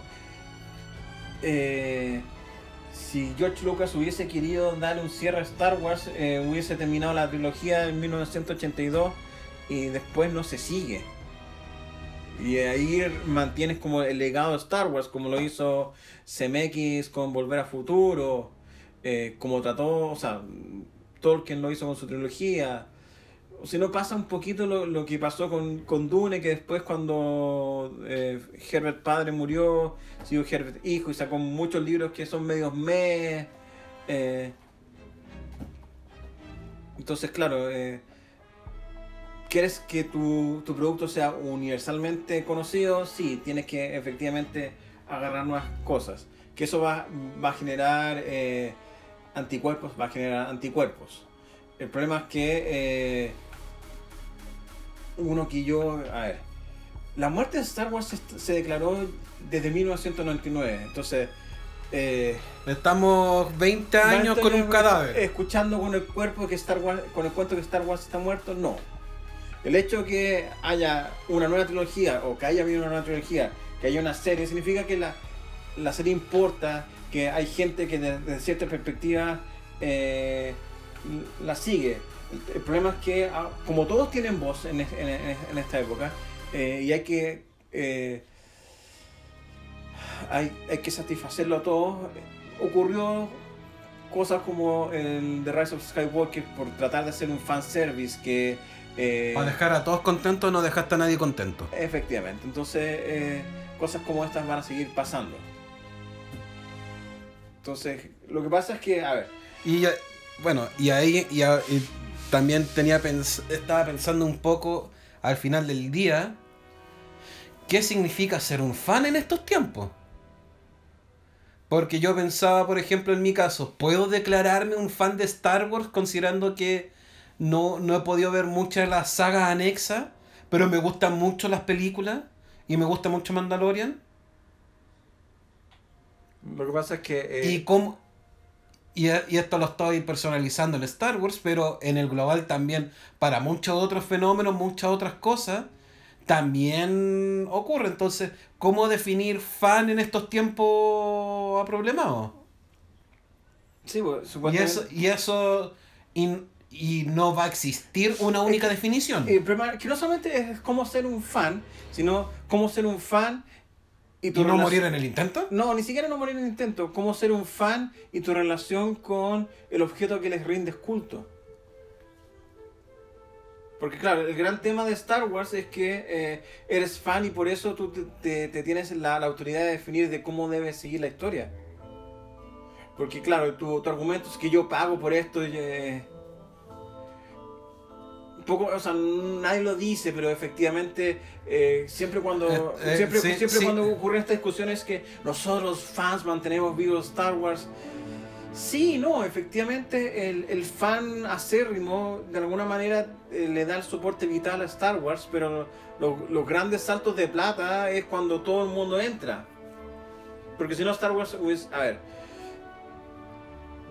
si George Lucas hubiese querido darle un cierre a Star Wars, eh, hubiese terminado la trilogía en 1982 y después no se sigue. Y ahí mantienes como el legado de Star Wars, como lo hizo CMX con Volver a Futuro, eh, como trató, o sea, Tolkien lo hizo con su trilogía. Si no pasa un poquito lo, lo que pasó con, con, Dune, que después cuando eh, Herbert padre murió, siguió Herbert hijo y sacó muchos libros que son medios me. Eh, entonces, claro, eh, ¿quieres que tu, tu, producto sea universalmente conocido? Sí, tienes que efectivamente agarrar nuevas cosas. Que eso va, va a generar anticuerpos, va a generar anticuerpos. El problema es que uno que yo. A ver. La muerte de Star Wars se, declaró desde 1999. Entonces. Eh, Estamos 20 años con un cadáver. Escuchando con el cuerpo que Star Wars, con el cuento que Star Wars está muerto, no. El hecho de que haya una nueva trilogía o que haya habido una nueva trilogía, que haya una serie, significa que la, la serie importa, que hay gente que desde cierta perspectiva eh, la sigue. El, problema es que, ah, como todos tienen voz en, esta época, eh, y hay que. Eh, hay, que satisfacerlo a todos, ocurrió cosas como el The Rise of Skywalker por tratar de hacer un fanservice que. Eh, Para dejar a todos contentos, no dejaste a nadie contento. Efectivamente, entonces cosas como estas van a seguir pasando. Entonces, lo que pasa es que, a ver. Y bueno, y ahí y, también tenía estaba pensando un poco al final del día qué significa ser un fan en estos tiempos. Porque yo pensaba, por ejemplo, en mi caso, ¿puedo declararme un fan de Star Wars considerando que no, no he podido ver muchas de las sagas anexas, pero me gustan mucho las películas y me gusta mucho Mandalorian? Lo que pasa es que... Eh, ¿Y cómo, y, esto lo estoy personalizando en Star Wars, pero en el global también para muchos otros fenómenos, muchas otras cosas, también ocurre. Entonces, ¿cómo definir fan en estos tiempos aproblemados? Sí, pues, Y eso, y, eso y, no va a existir una única definición. Problema que no solamente es cómo ser un fan, sino cómo ser un fan ¿Y, no morir en el intento? No, ni siquiera no morir en el intento. Cómo ser un fan y tu relación con el objeto que les rindes culto. Porque claro, el gran tema de Star Wars es que eh, eres fan y por eso tú te, tienes la, autoridad de definir de cómo debe seguir la historia. Porque claro, tu, tu argumento es que yo pago por esto. Y, eh, poco, o sea, nadie lo dice, pero efectivamente eh, siempre cuando eh, eh, siempre, siempre cuando ocurren estas discusiones que nosotros fans mantenemos vivo Star Wars. Sí, no, efectivamente el, el fan acérrimo de alguna manera le da el soporte vital a Star Wars, pero los grandes saltos de plata es cuando todo el mundo entra. Porque si no Star Wars, a ver,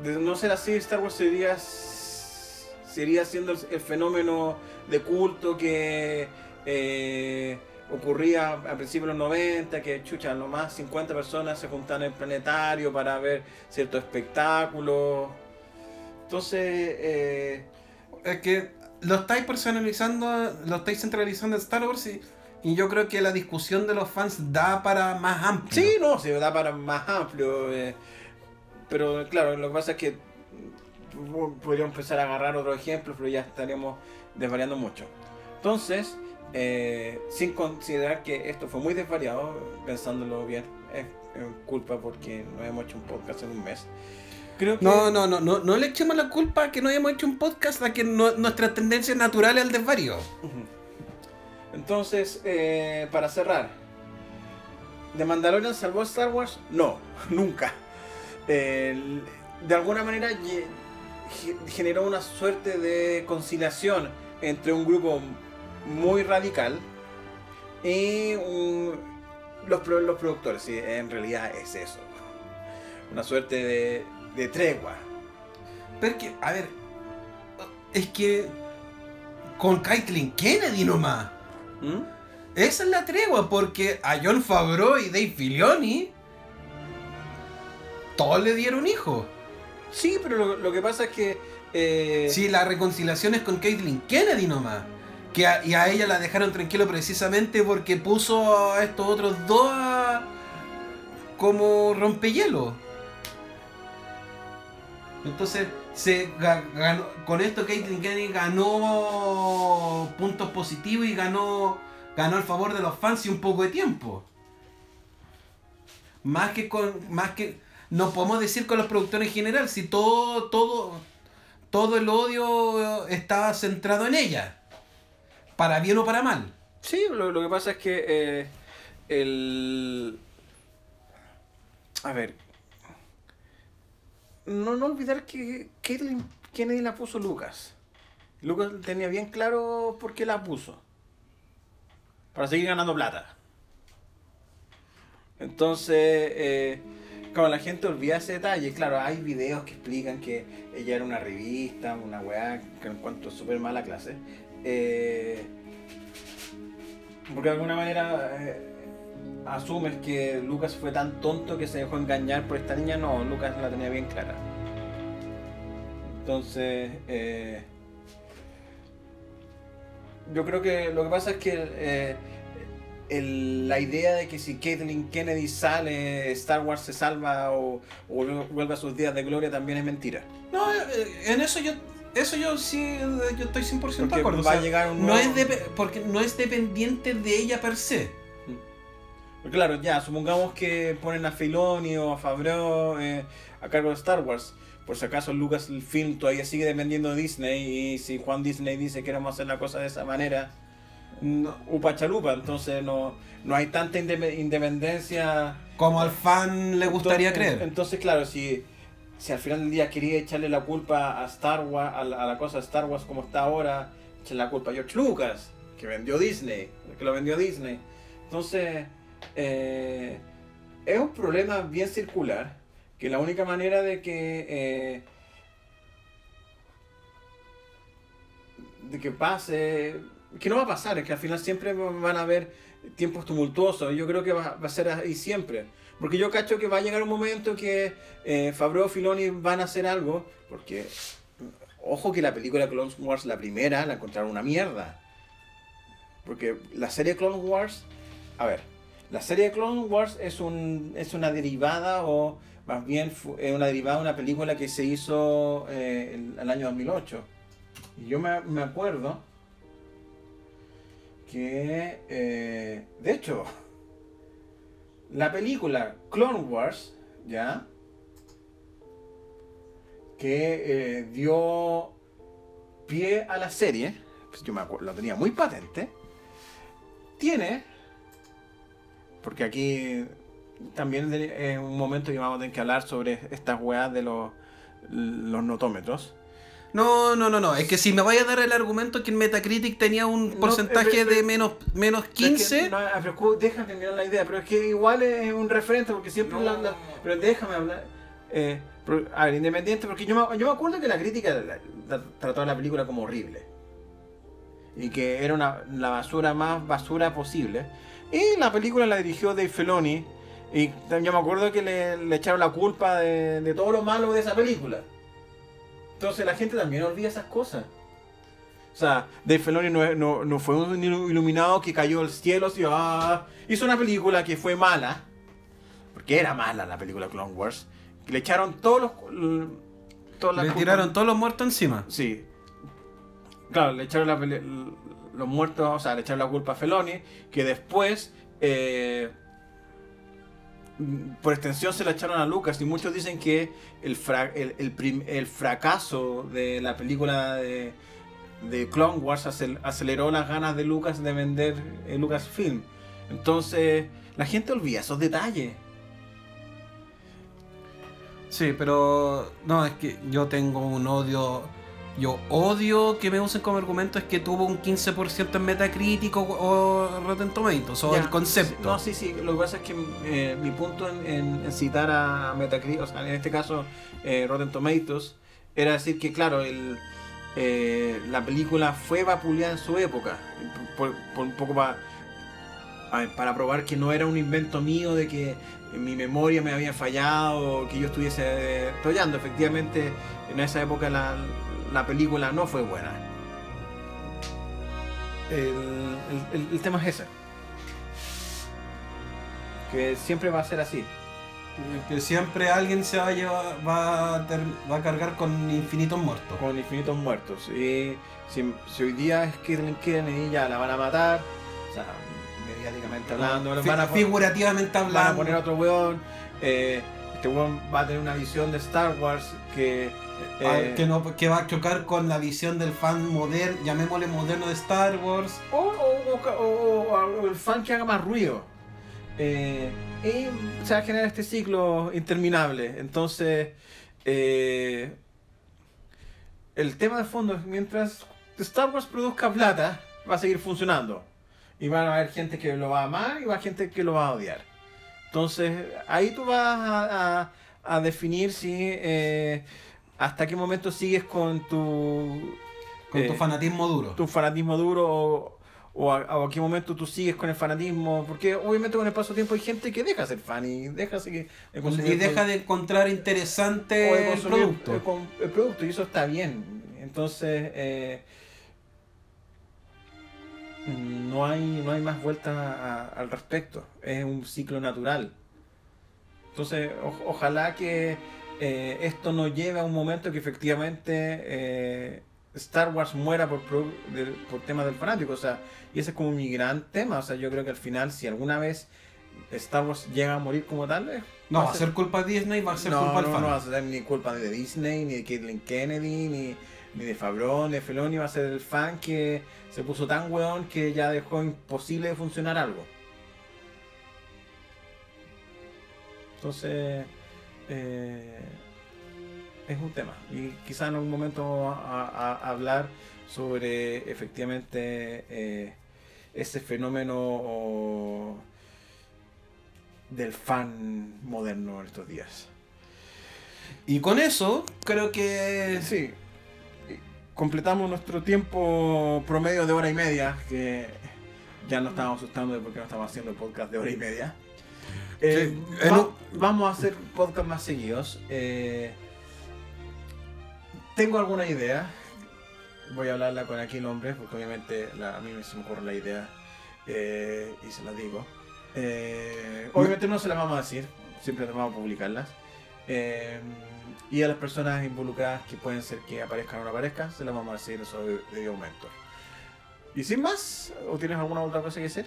de no ser así, Star Wars sería sería siendo el, fenómeno de culto que eh, ocurría a principios de los 90, que chucha, nomás 50 personas se juntan en el planetario para ver ciertos espectáculos. Entonces, eh, es que lo estáis personalizando, lo estáis centralizando en Star Wars y, y, yo creo que la discusión de los fans da para más amplio. Sí, no, sí, da para más amplio. Eh, pero claro, lo que pasa es que podríamos empezar a agarrar otros ejemplos, pero ya estaríamos desvariando mucho. Entonces, eh, sin considerar que esto fue muy desvariado, pensándolo bien, es, culpa porque no hemos hecho un podcast en un mes. Creo no, no, no, no, no le echemos la culpa que no hayamos hecho un podcast a que nuestra tendencia natural es al desvarío. Entonces, eh, para cerrar, ¿De Mandalorian salvó a Star Wars? No, nunca. de alguna manera generó una suerte de conciliación entre un grupo muy radical y los, los productores. en realidad es eso. Una suerte de, de tregua. Pero que, a ver, es que con Kaitlyn Kennedy nomás. ¿Mm? Esa es la tregua, porque a John Favreau y Dave Filoni todos le dieron hijos. Sí, pero lo, que pasa es que. eh, Sí, la reconciliación es con Caitlyn Kennedy nomás. Que a- y a ella la dejaron tranquilo precisamente porque puso a estos otros dos como rompehielo. Entonces, se ga- ganó, con esto Caitlyn Kennedy ganó puntos positivos y ganó, ganó el favor de los fans y un poco de tiempo. Más que con. Más que. No podemos decir con los productores en general, si todo, todo, todo el odio estaba centrado en ella. Para bien o para mal. Sí, lo, lo que pasa es que eh, el... A ver. No, no olvidar que Caitlyn Kennedy la puso Lucas. Lucas tenía bien claro por qué la puso. Para seguir ganando plata. Entonces, eh, claro, la gente olvida ese detalle. Claro, hay videos que explican que ella era una revista, una weá, que encuentro súper mala clase. Eh, porque de alguna manera eh, asumes que Lucas fue tan tonto que se dejó engañar por esta niña. No, Lucas la tenía bien clara. Entonces, eh, yo creo que lo que pasa es que eh, el- la idea de que si Caitlyn Kennedy sale, Star Wars se salva o, o vuelve a sus días de gloria también es mentira. No, eh, en eso yo. Eso yo sí, eh, yo estoy 100% de Porque acuerdo. o va sea, a llegar un no es porque no es dependiente de ella per se. Porque claro, ya, supongamos que ponen a Filoni o a Favreau eh, a cargo de Star Wars. Por si acaso Lucasfilm todavía sigue dependiendo de Disney y si Juan Disney dice que queremos hacer la cosa de esa manera, no, upa chalupa, entonces no, no hay tanta indep- independencia. Como al fan le gustaría Entonces- creer. Entonces, claro, si, si al final del día quería echarle la culpa a Star Wars, a la, a la cosa de Star Wars como está ahora, echarle la culpa a George Lucas, que vendió Disney, que lo vendió Disney. Entonces, eh, es un problema bien circular, que la única manera de que... eh, de que pase, que no va a pasar, es que al final siempre van a haber tiempos tumultuosos, yo creo que va, va a ser ahí siempre. Porque yo cacho que va a llegar un momento que eh, Favreau Filoni van a hacer algo, porque ojo que la película Clone Wars, la primera, la encontraron una mierda. Porque la serie Clone Wars, a ver, la serie Clone Wars es, un, es una derivada o más bien es una derivada de una película que se hizo eh, el, el año 2008. Y yo me, me acuerdo que, eh, de hecho, la película Clone Wars, ¿ya? Que eh, dio pie a la serie, pues yo me acuerdo, lo tenía muy patente, tiene, porque aquí también es un momento que vamos a tener que hablar sobre estas weas de los, los notómetros. No, no, no, no. Es que si me vaya a dar el argumento que en Metacritic tenía un No, porcentaje eh, de menos, menos 15. Es que, no, pero déjame terminar la idea, pero es que igual es un referente porque siempre No. la- la- pero déjame hablar. Eh, pero, a ver, independiente, porque yo me, yo me acuerdo que la crítica la- la- trató a la película como horrible. Y que era una, la basura más basura posible. Y la película la dirigió Dave Filoni. Y yo me acuerdo que le, le echaron la culpa de, de todo lo malo de esa película. Entonces la gente también olvida esas cosas. O sea, Dave Filoni no, no, no fue un iluminado que cayó del cielo y ah, hizo una película que fue mala. Porque era mala la película Clone Wars. Que le echaron todos los... todas Le tiraron todos los muertos encima. Sí. Claro, le echaron la los muertos, o sea, le echaron la culpa a Feloni, que después, eh, por extensión, se la echaron a Lucas. Y muchos dicen que el, fracaso de la película de, Clone Wars acel- aceleró las ganas de Lucas de vender eh, Lucasfilm. Entonces, la gente olvida esos detalles. Sí, pero no, es que yo tengo un odio. Yo odio que me usen como argumento es que tuvo un 15% en Metacritic o, o Rotten Tomatoes, o Ya, el concepto. No, sí, sí. Lo que pasa es que eh, mi punto en, en- en citar a Metacritic, o sea, en este caso eh, Rotten Tomatoes, era decir que, claro, el, eh, la película fue vapuleada en su época. Por, por un poco para para probar que no era un invento mío, de que mi memoria me había fallado, o que yo estuviese eh, trollando. Efectivamente, en esa época la, la película no fue buena. El, el- tema es ese. Que siempre va a ser así. Que siempre alguien se va a llevar, va a, ter- va a cargar con infinitos muertos. con infinitos muertos. Y si, si hoy día es Kathleen Kennedy, ya la van a matar. O sea, mediáticamente hablando, van a, figurativamente van hablando. a poner otro weón. eh, este weón va a tener una visión de Star Wars que. Ah, eh, que, no, que va a chocar con la visión del fan moderno, llamémosle moderno de Star Wars. o, o- o- o- o el fan que haga más ruido. Eh, y se va a generar este ciclo interminable. Entonces, eh, el tema de fondo es mientras Star Wars produzca plata, va a seguir funcionando. Y van a haber gente que lo va a amar y va a haber gente que lo va a odiar. Entonces, ahí tú vas a, a- a definir si eh, hasta qué momento sigues con tu Con tu Eh, fanatismo duro. tu fanatismo duro o, o a, a qué momento tú sigues con el fanatismo. Porque obviamente con el paso del tiempo hay gente que deja ser fan y deja consumir y deja de encontrar o interesante de el producto. el producto y eso está bien. Entonces eh, no hay no hay más vuelta a- al respecto. Es un ciclo natural. Entonces o- ojalá que eh, esto nos lleve a un momento que efectivamente eh, Star Wars muera por, pro- del- por temas del fanático. O sea, y ese es como mi gran tema. O sea, yo creo que al final, si alguna vez Star Wars llega a morir como tal, eh, No, va a ser culpa de Disney, va a ser no, culpa del no, fan. no va a ser ni culpa de Disney, ni de Caitlyn Kennedy, ni, ni de Favreau, ni de Feloni, va a ser el fan que se puso tan weón que ya dejó imposible de funcionar algo. Entonces, eh, es un tema. Y quizá en algún momento vamos a, a- hablar sobre efectivamente eh, ese fenómeno del fan moderno en estos días. Y con eso, creo que Sí, completamos nuestro tiempo promedio de hora y media, que ya nos estábamos asustando de por qué no estamos haciendo el podcast de hora y media. Eh, en va- un- Vamos a hacer podcast más seguidos. Eh, tengo alguna idea. Voy a hablarla con aquí el hombre, porque obviamente la- a mí se me ocurre la idea eh, y se la digo. Eh, obviamente no se las vamos a decir, siempre vamos a publicarlas. Eh, y a las personas involucradas que pueden ser que aparezcan o no aparezcan, se las vamos a decir eso de, de momento. Y sin más, ¿o tienes alguna otra cosa que decir?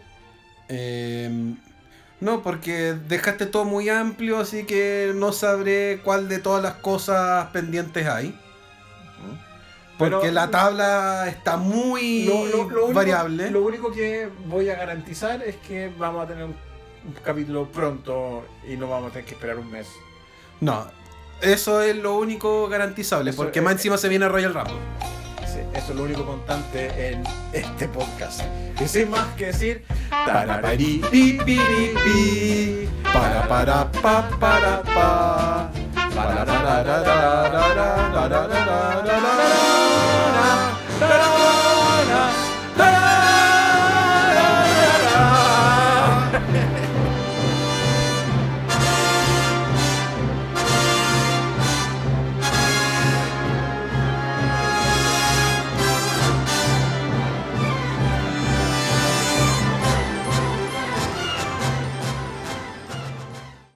Eh, no, porque dejaste todo muy amplio, así que no sabré cuál de todas las cosas pendientes hay. Porque Pero- la tabla está muy Lo, lo- lo único, variable. lo único que voy a garantizar es que vamos a tener un, un capítulo pronto y no vamos a tener que esperar un mes. No, eso es lo único garantizable, Eso porque es- más encima se viene Royal Rumble. Eso es lo único constante en este podcast. Y sin más que decir, tarararí, pi, pi, pi, para, para, pa, para, pa. Para,